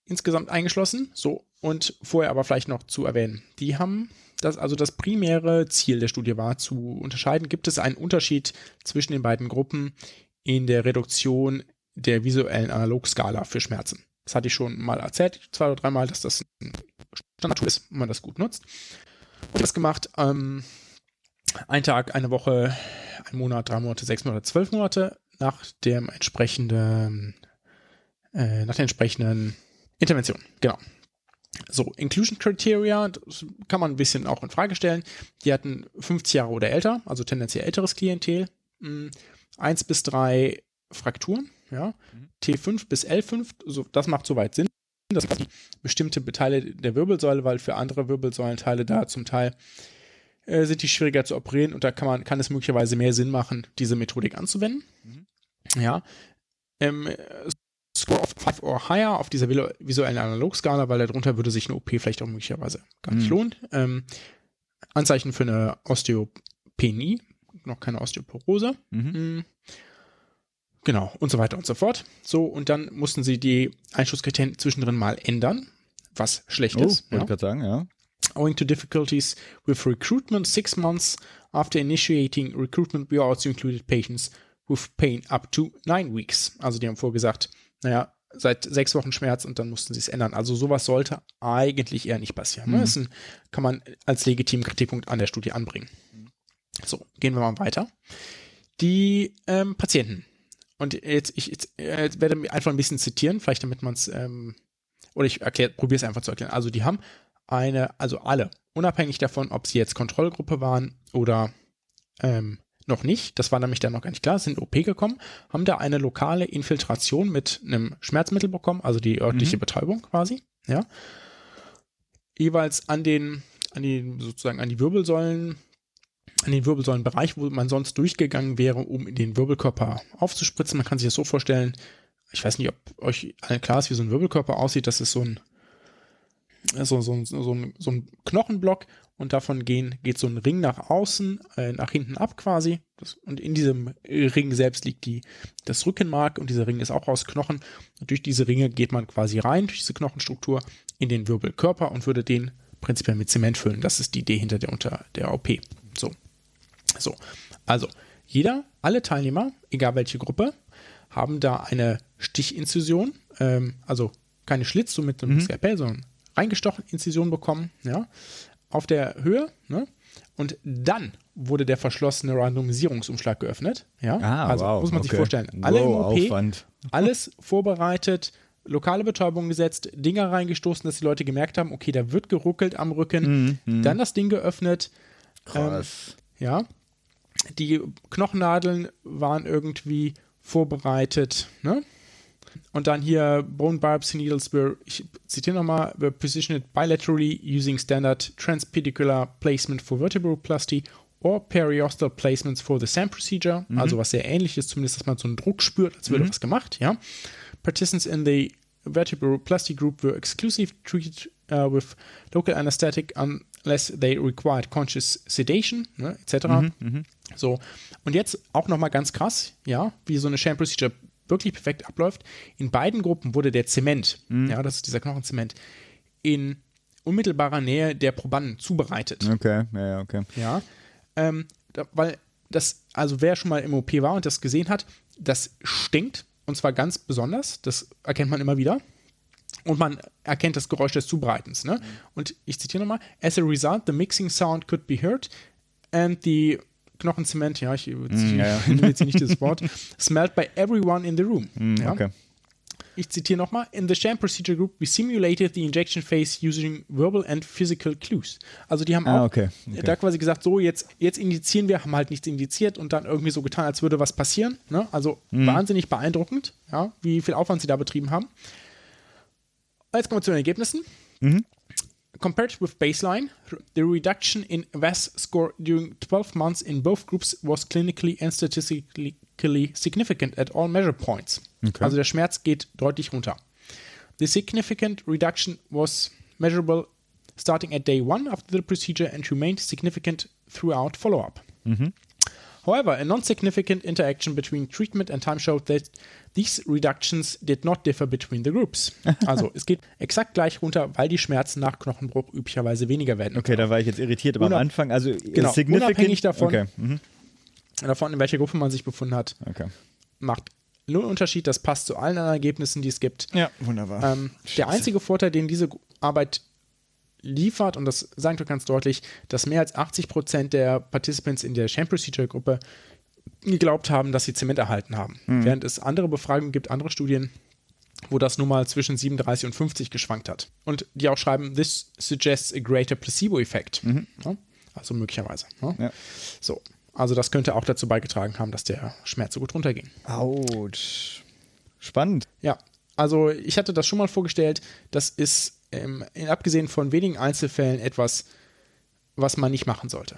insgesamt eingeschlossen. So, und vorher aber vielleicht noch zu erwähnen. Die haben das, also das primäre Ziel der Studie war zu unterscheiden, gibt es einen Unterschied zwischen den beiden Gruppen in der Reduktion der visuellen Analogskala für Schmerzen. Das hatte ich schon mal erzählt, zwei oder dreimal, dass das ein Standardtool ist, wenn man das gut nutzt. Und das gemacht, ähm, ein Tag, eine Woche, ein Monat, drei Monate, sechs Monate, zwölf Monate nach dem entsprechenden, äh, nach der entsprechenden Intervention. Genau. So, Inclusion Criteria, das kann man ein bisschen auch in Frage stellen. Die hatten 50 Jahre oder älter, also tendenziell älteres Klientel. Hm, eins bis drei Frakturen, ja. Mhm. T5 bis L5, so, das macht soweit Sinn. Das bestimmte Teile der Wirbelsäule, weil für andere Wirbelsäulenteile da zum Teil äh, sind die schwieriger zu operieren und da kann man, kann es möglicherweise mehr Sinn machen, diese Methodik anzuwenden. Mhm. Ja. Ähm, Score of 5 or higher auf dieser visuellen Analogskala, weil darunter würde sich eine OP vielleicht auch möglicherweise gar nicht mhm. lohnen. Ähm, Anzeichen für eine Osteopenie, noch keine Osteoporose. Mhm. mhm. Genau, und so weiter und so fort. So, und dann mussten sie die Einschusskriterien zwischendrin mal ändern, was schlecht oh, ist. Wollte ja. gerade sagen, ja. Owing to difficulties with recruitment six months after initiating recruitment, we also included patients with pain up to nine weeks. Also die haben vorgesagt, naja, seit sechs Wochen Schmerz und dann mussten sie es ändern. Also sowas sollte eigentlich eher nicht passieren. Mhm. Das kann man als legitimen Kritikpunkt an der Studie anbringen. So, gehen wir mal weiter. Die ähm, Patienten. Und jetzt, ich jetzt, jetzt werde ich einfach ein bisschen zitieren, vielleicht damit man es, ähm, oder ich probiere es einfach zu erklären. Also die haben eine, also alle, unabhängig davon, ob sie jetzt Kontrollgruppe waren oder ähm, noch nicht, das war nämlich dann noch gar nicht klar, sind OP gekommen, haben da eine lokale Infiltration mit einem Schmerzmittel bekommen, also die örtliche mhm. Betäubung quasi, ja. Jeweils an den, an die, sozusagen an die Wirbelsäulen, an den Wirbelsäulenbereich, wo man sonst durchgegangen wäre, um den Wirbelkörper aufzuspritzen. Man kann sich das so vorstellen, ich weiß nicht, ob euch allen klar ist, wie so ein Wirbelkörper aussieht, das ist so ein, so, so, so, ein, so ein Knochenblock und davon gehen, geht so ein Ring nach außen, äh, nach hinten ab quasi. Das, und in diesem Ring selbst liegt die, das Rückenmark und dieser Ring ist auch aus Knochen. Und durch diese Ringe geht man quasi rein, durch diese Knochenstruktur, in den Wirbelkörper und würde den prinzipiell mit Zement füllen. Das ist die Idee hinter der, unter der OP. So. So. Also, jeder, alle Teilnehmer, egal welche Gruppe, haben da eine Stichinzision, ähm, also keine Schlitz, so mit einem mhm. Skalpell, sondern reingestochen, Inzision bekommen, ja, auf der Höhe, ne? Und dann wurde der verschlossene Randomisierungsumschlag geöffnet. Ja, ah, also wow, muss man okay. sich vorstellen. Alle wow, im OP, Aufwand. alles vorbereitet, lokale Betäubung gesetzt, Dinger reingestoßen, dass die Leute gemerkt haben, okay, da wird geruckelt am Rücken. Mhm, Dann das Ding geöffnet. Krass. Ähm, ja. Die Knochennadeln waren irgendwie vorbereitet. Ne? Und dann hier Bone Biopsy Needles were, ich zitiere nochmal, were positioned bilaterally using standard transpedicular placement for vertebroplasty or periosteal placements for the SAM procedure. Also was sehr ähnlich ist, zumindest, dass man so einen Druck spürt, als würde was gemacht. Ja. Participants in the vertebroplasty group were exclusively treated uh, with local anesthetic unless they required conscious sedation, ne, etc. So, und jetzt auch nochmal ganz krass, ja, wie so eine Sham Procedure wirklich perfekt abläuft. In beiden Gruppen wurde der Zement, ja, das ist dieser Knochenzement, in unmittelbarer Nähe der Probanden zubereitet. Okay, ja, okay. Ja, ähm, da, weil das, also wer schon mal im OP war und das gesehen hat, das stinkt und zwar ganz besonders. Das erkennt man immer wieder. Und man erkennt das Geräusch des Zubereitens. Ne? Und ich zitiere nochmal: As a result, the mixing sound could be heard and the Knochenzement, ja, ich Mm, ja, ja. nehme jetzt nicht das Wort, smelled by everyone in the room. ja? Okay. Ich zitiere nochmal: In the sham procedure group, we simulated the injection phase using verbal and physical clues. Also die haben Ah, auch okay, okay. da quasi gesagt, so jetzt, jetzt indizieren wir, haben halt nichts indiziert und dann irgendwie so getan, als würde was passieren. Ne? Also Mhm. wahnsinnig beeindruckend, ja, wie viel Aufwand sie da betrieben haben. Jetzt kommen wir zu den Ergebnissen. Mhm. Compared with baseline, the reduction in VAS score during 12 months in both groups was clinically and statistically significant at all measure points. Okay. Also der Schmerz geht deutlich runter. The significant reduction was measurable starting at day one after the procedure and remained significant throughout follow-up. Mm-hmm. However, a non-significant interaction between treatment and time showed that these reductions did not differ between the groups. Also es geht exakt gleich runter, weil die Schmerzen nach Knochenbruch üblicherweise weniger werden. Okay, da war ich jetzt irritiert, aber am Unab- Anfang, also Genau, significant. unabhängig davon. Okay, mhm. Davon, in welcher Gruppe man sich befunden hat, okay. macht null Unterschied. Das passt zu allen anderen Ergebnissen, die es gibt. Ja, wunderbar. Ähm, der einzige Vorteil, den diese Arbeit liefert, und das sagen wir ganz deutlich, dass mehr als 80 Prozent der Participants in der Sham Procedure Gruppe geglaubt haben, dass sie Zement erhalten haben. Während es andere Befragungen gibt, andere Studien, wo das nun mal zwischen 37 und 50 geschwankt hat. Und die auch schreiben, this suggests a greater placebo-effekt. Ja? Also möglicherweise. Ja. So. Also das könnte auch dazu beigetragen haben, dass der Schmerz so gut runterging. Autsch. Spannend. Ja, also ich hatte das schon mal vorgestellt. Das ist ähm, abgesehen von wenigen Einzelfällen etwas, was man nicht machen sollte.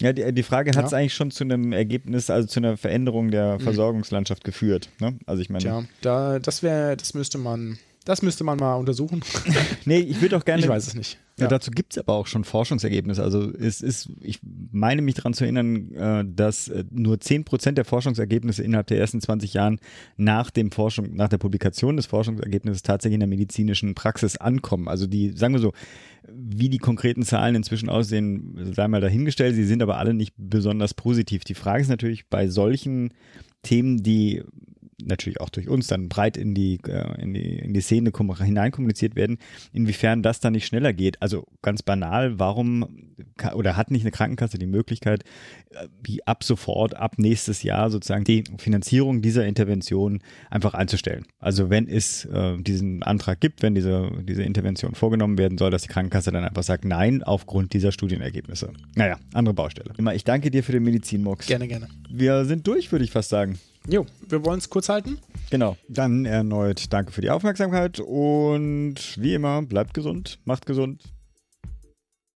Ja, die, die Frage hat es Ja. eigentlich schon zu einem Ergebnis, also zu einer Veränderung der Versorgungslandschaft geführt. Ne? Also ich meine, Tja, da, das wäre, das müsste man, das müsste man mal untersuchen. nee, ich würde auch gerne. ich weiß es nicht. Ja. Dazu gibt es aber auch schon Forschungsergebnisse. Also es ist, ich meine mich daran zu erinnern, äh, dass äh, nur 10% der Forschungsergebnisse innerhalb der ersten 20 Jahren nach dem Forschung, nach der Publikation des Forschungsergebnisses tatsächlich in der medizinischen Praxis ankommen. Also die, sagen wir so, wie die konkreten Zahlen inzwischen aussehen, sei mal dahingestellt. Sie sind aber alle nicht besonders positiv. Die Frage ist natürlich bei solchen Themen, die natürlich auch durch uns dann breit in die, äh, in die, in die Szene kom- hineinkommuniziert werden, inwiefern das dann nicht schneller geht. Also ganz banal, warum oder hat nicht eine Krankenkasse die Möglichkeit, äh, wie ab sofort, ab nächstes Jahr sozusagen die Finanzierung dieser Intervention einfach einzustellen? Also wenn es äh, diesen Antrag gibt, wenn diese, diese Intervention vorgenommen werden soll, dass die Krankenkasse dann einfach sagt, nein, aufgrund dieser Studienergebnisse. Naja, andere Baustelle. Immer, ich danke dir für den Medizinmux. Gerne, gerne. Wir sind durch, würde ich fast sagen. Jo, wir wollen es kurz halten. Genau. Dann erneut danke für die Aufmerksamkeit und wie immer, bleibt gesund, macht gesund.